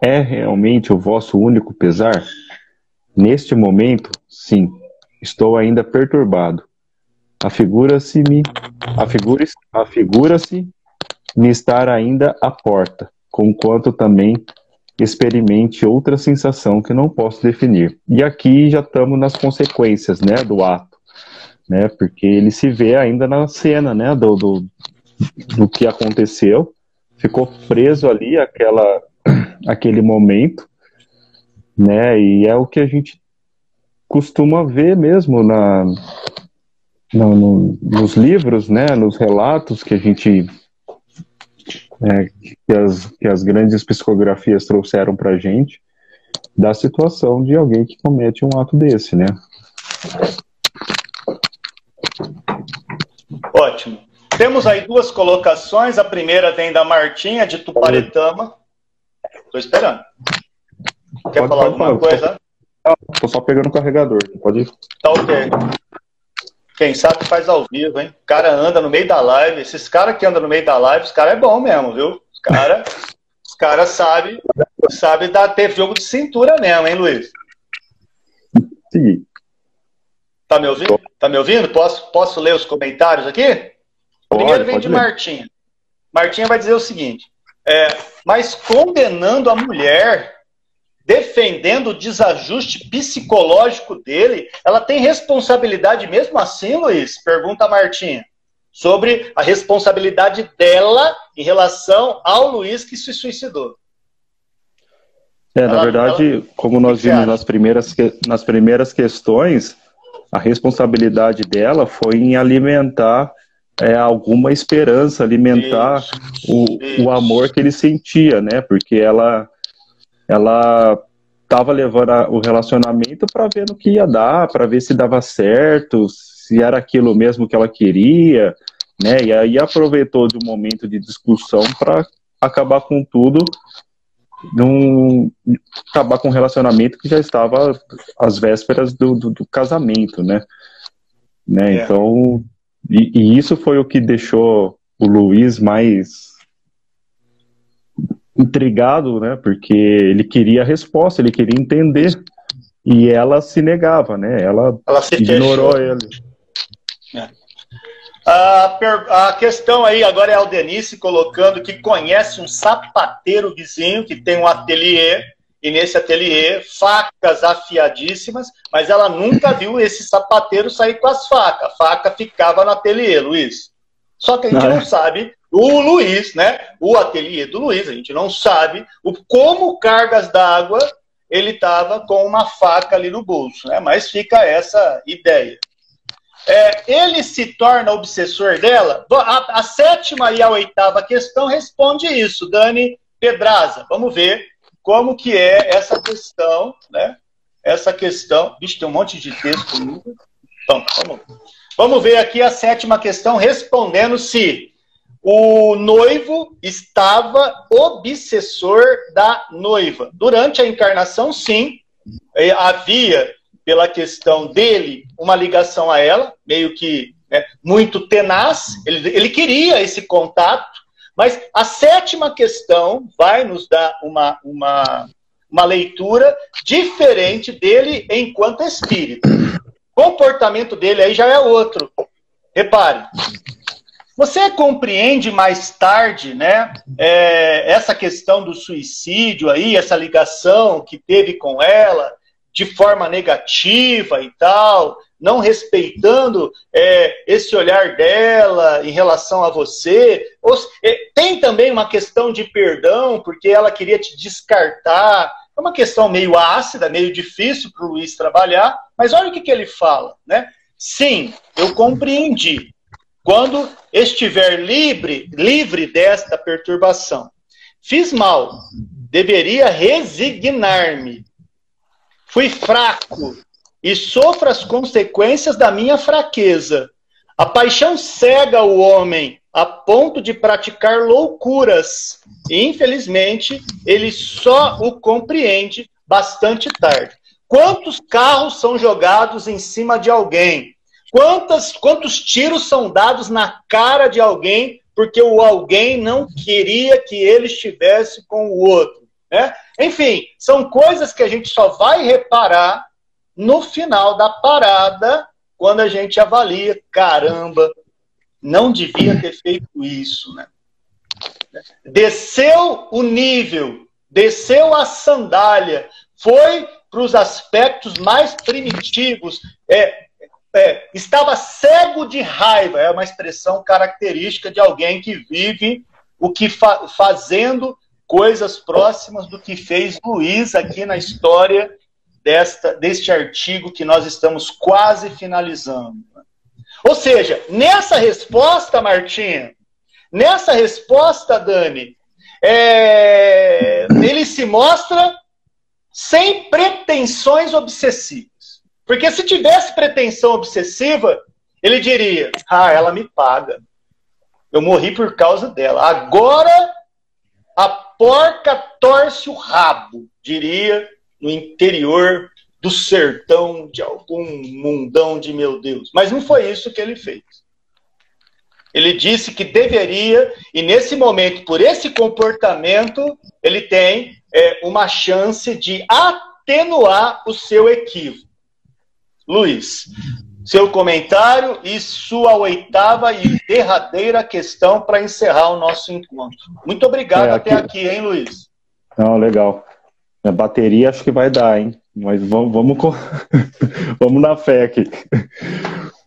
É realmente o vosso único pesar? Neste momento, sim, estou ainda perturbado. Afigura-se-me, afigura-se, afigura-se me estar ainda à porta, conquanto também experimente outra sensação que não posso definir. E aqui já estamos nas consequências, né, do ato, né, porque ele se vê ainda na cena, né, do, do, do que aconteceu, ficou preso ali aquela, *clears throat* aquele momento, né, e é o que a gente costuma ver mesmo na, no, no, nos livros, né, nos relatos que a gente é, que, as, que as grandes psicografias trouxeram para a gente da situação de alguém que comete um ato desse, né? Ótimo. Temos aí duas colocações. A primeira vem da Martinha, de Tuparetama. Estou esperando. Quer pode, falar pode, alguma pode, coisa? Estou só pegando o carregador. Pode ir. Tá ok. Quem sabe faz ao vivo, hein? O cara anda no meio da live. Esses caras que andam no meio da live, os caras é bom mesmo, viu? Os caras os cara sabem sabe dar, ter jogo de cintura mesmo, hein, Luiz? Sim. Tá me ouvindo? Tá me ouvindo? Posso, posso ler os comentários aqui? Primeiro vem de. Martinha. Martinha vai dizer o seguinte: é, mas condenando a mulher defendendo o desajuste psicológico dele, ela tem responsabilidade mesmo assim, Luiz? Pergunta a Martinha. Sobre a responsabilidade dela em relação ao Luiz que se suicidou. É, ela, na verdade, ela... como nós vimos nas primeiras, nas primeiras questões, a responsabilidade dela foi em alimentar é, alguma esperança, alimentar o, o amor que ele sentia, né? Porque ela ela estava levando a, o relacionamento para ver no que ia dar, para ver se dava certo, se era aquilo mesmo que ela queria, né? E aí aproveitou de um momento de discussão para acabar com tudo, num, acabar com um relacionamento que já estava às vésperas do, do, do casamento, né? né? É. Então, e, e isso foi o que deixou o Luiz mais intrigado, né? Porque ele queria a resposta, ele queria entender. E ela se negava, né? Ela, ela ignorou fechou. ele. É. A, a questão aí agora é a Aldenice colocando que conhece um sapateiro vizinho que tem um ateliê, e nesse ateliê, facas afiadíssimas, mas ela nunca *laughs* viu esse sapateiro sair com as facas. A faca ficava no ateliê, Luiz. Só que a gente não, não é. sabe o Luiz, né? O ateliê do Luiz, a gente não sabe o, como cargas d'água ele estava com uma faca ali no bolso, né? Mas fica essa ideia. É, ele se torna obsessor dela? A, a, sétima e a oitava questão responde isso, Dani Pedraza. Vamos ver como que é essa questão, né? Essa questão. Vixe, tem um monte de texto. Então, vamos, vamos ver aqui a sétima questão respondendo se o noivo estava obsessor da noiva. Durante a encarnação, sim, eh, havia, pela questão dele, uma ligação a ela, meio que né, muito tenaz, ele, ele queria esse contato, mas a sétima questão vai nos dar uma, uma, uma leitura diferente dele enquanto espírito. O comportamento dele aí já é outro. Repare, você compreende mais tarde, né, é, essa questão do suicídio aí, essa ligação que teve com ela, de forma negativa e tal, não respeitando é, esse olhar dela em relação a você. Ou, é, tem também uma questão de perdão, porque ela queria te descartar. É uma questão meio ácida, meio difícil para o Luiz trabalhar, mas olha o que, que ele fala, né? Sim, eu compreendi quando estiver livre, livre desta perturbação. Fiz mal, deveria resignar-me. Fui fraco e sofro as consequências da minha fraqueza. A paixão cega o homem a ponto de praticar loucuras. E, infelizmente, ele só o compreende bastante tarde. Quantos carros são jogados em cima de alguém? Quantas, quantos tiros são dados na cara de alguém porque o alguém não queria que ele estivesse com o outro? Né? Enfim, são coisas que a gente só vai reparar no final da parada, quando a gente avalia, caramba, não devia ter feito isso, né? Desceu o nível, desceu a sandália, foi para os aspectos mais primitivos, é, é, estava cego de raiva, é uma expressão característica de alguém que vive o que fa fazendo coisas próximas do que fez Luiz aqui na história desta, deste artigo que nós estamos quase finalizando. Ou seja, nessa resposta, Martinha, nessa resposta, Dani, é, ele se mostra sem pretensões obsessivas. Porque se tivesse pretensão obsessiva, ele diria: Ah, ela me paga. Eu morri por causa dela. Agora a porca torce o rabo, diria no interior do sertão de algum mundão de meu Deus. Mas não foi isso que ele fez. Ele disse que deveria, e nesse momento, por esse comportamento, ele tem é, uma chance de atenuar o seu equívoco. Luiz, seu comentário e sua oitava e derradeira questão para encerrar o nosso encontro. Muito obrigado é, aqui... até aqui, hein, Luiz? Não, legal. A bateria acho que vai dar, hein? Mas vamos, vamos, *laughs* vamos na fé aqui.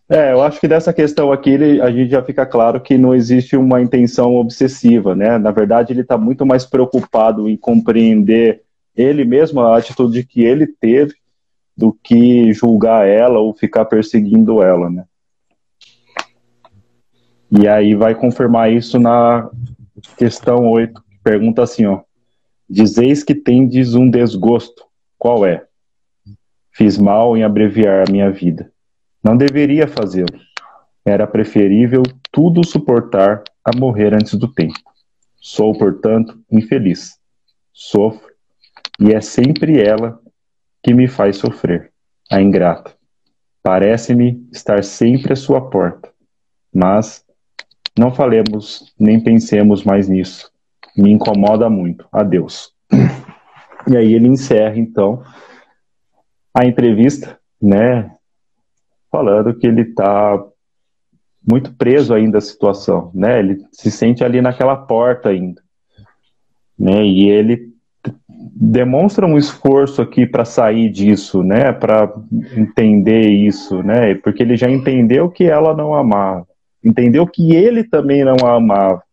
É, eu acho que dessa questão aqui a gente já fica claro que não existe uma intenção obsessiva, né? Na verdade, ele está muito mais preocupado em compreender ele mesmo, a atitude que ele teve, do que julgar ela ou ficar perseguindo ela, né? E aí vai confirmar isso na questão 8, que pergunta assim, ó. Dizeis que tendes um desgosto. Qual é? Fiz mal em abreviar a minha vida. Não deveria fazê-lo. Era preferível tudo suportar a morrer antes do tempo. Sou, portanto, infeliz. Sofro, e é sempre ela que me faz sofrer, a ingrata. Parece-me estar sempre à sua porta, mas não falemos nem pensemos mais nisso. Me incomoda muito. Adeus. E aí ele encerra então a entrevista, né, falando que ele está muito preso ainda à situação, né? Ele se sente ali naquela porta ainda, né? E ele demonstra um esforço aqui para sair disso, né? Para entender isso, né? Porque ele já entendeu que ela não amava, entendeu que ele também não a amava,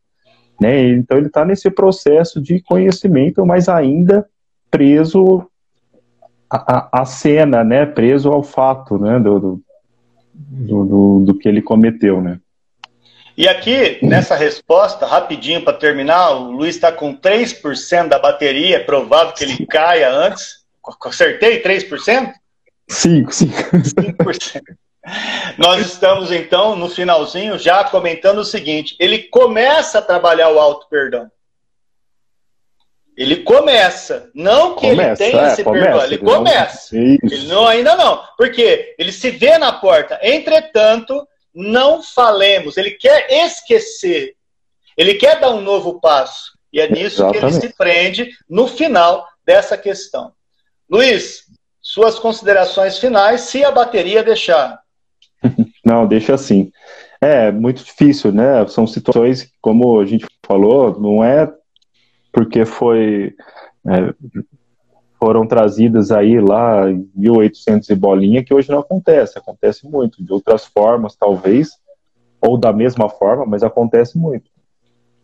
né? Então ele está nesse processo de conhecimento, mas ainda preso à, cena, né? Preso ao fato, né? Do, do, do, do que ele cometeu, né? E aqui, nessa resposta, rapidinho para terminar, o Luiz está com 3% da bateria, é provável que ele caia antes. Acertei 3%? 5, 5. 5%. Nós estamos, então, no finalzinho, já comentando o seguinte: ele começa a trabalhar o auto-perdão. Ele começa. Não que começa, ele tenha é, esse começa, perdão, ele começa. Ele não, ainda não. Porque ele se vê na porta. Entretanto, não falemos. Ele quer esquecer. Ele quer dar um novo passo. E é nisso Exatamente. que ele se prende no final dessa questão. Luiz, suas considerações finais, se a bateria deixar. *laughs* Não, deixa assim. É muito difícil, né? São situações, como a gente falou, não é porque foi é, foram trazidas aí lá em 1800 e bolinha, que hoje não acontece, acontece muito, de outras formas talvez, ou da mesma forma, mas acontece muito.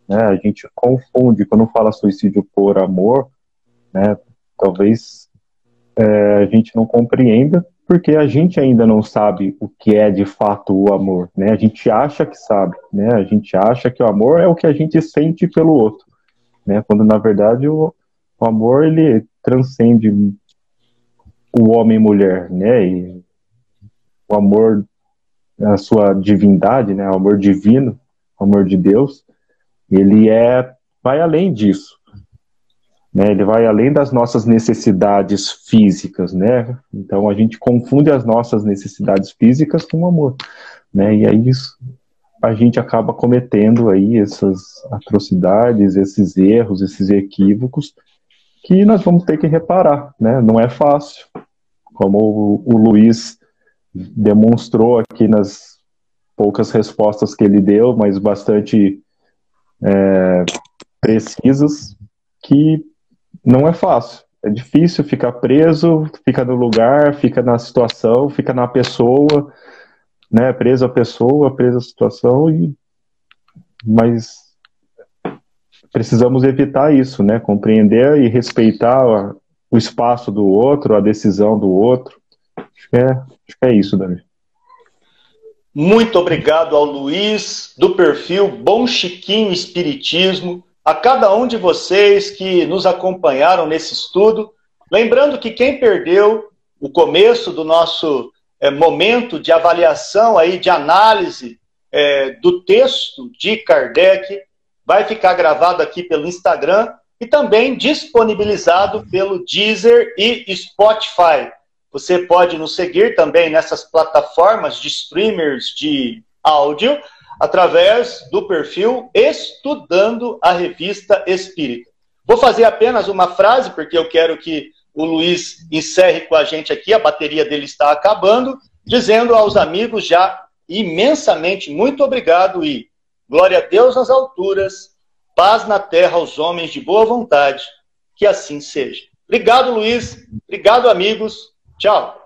Né? A gente confunde, quando fala suicídio por amor, né? talvez é, a gente não compreenda porque a gente ainda não sabe o que é de fato o amor, né? A gente acha que sabe, né? A gente acha que o amor é o que a gente sente pelo outro, né? Quando na verdade o, o amor ele transcende o homem e mulher, né? E o amor a sua divindade, né? O amor divino, o amor de Deus, ele é vai além disso. Né, ele vai além das nossas necessidades físicas, né? Então a gente confunde as nossas necessidades físicas com o amor, né? E aí isso, a gente acaba cometendo aí essas atrocidades, esses erros, esses equívocos que nós vamos ter que reparar, né? Não é fácil, como o, Luiz demonstrou aqui nas poucas respostas que ele deu, mas bastante é, precisas, que não é fácil. É difícil ficar preso, fica no lugar, fica na situação, fica na pessoa, né? Preso a pessoa, preso a situação, e... mas precisamos evitar isso, né? Compreender e respeitar o espaço do outro, a decisão do outro. Acho que é, acho que é isso, Davi. Muito obrigado ao Luiz, do perfil Bom Chiquinho Espiritismo a cada um de vocês que nos acompanharam nesse estudo. Lembrando que quem perdeu o começo do nosso é, momento de avaliação, aí, de análise é, do texto de Kardec, vai ficar gravado aqui pelo Instagram e também disponibilizado pelo Deezer e Spotify. Você pode nos seguir também nessas plataformas de streamers de áudio através do perfil Estudando a Revista Espírita. Vou fazer apenas uma frase, porque eu quero que o Luiz encerre com a gente aqui, a bateria dele está acabando, dizendo aos amigos já imensamente muito obrigado e glória a Deus nas alturas, paz na terra aos homens de boa vontade, que assim seja. Obrigado, Luiz. Obrigado, amigos. Tchau.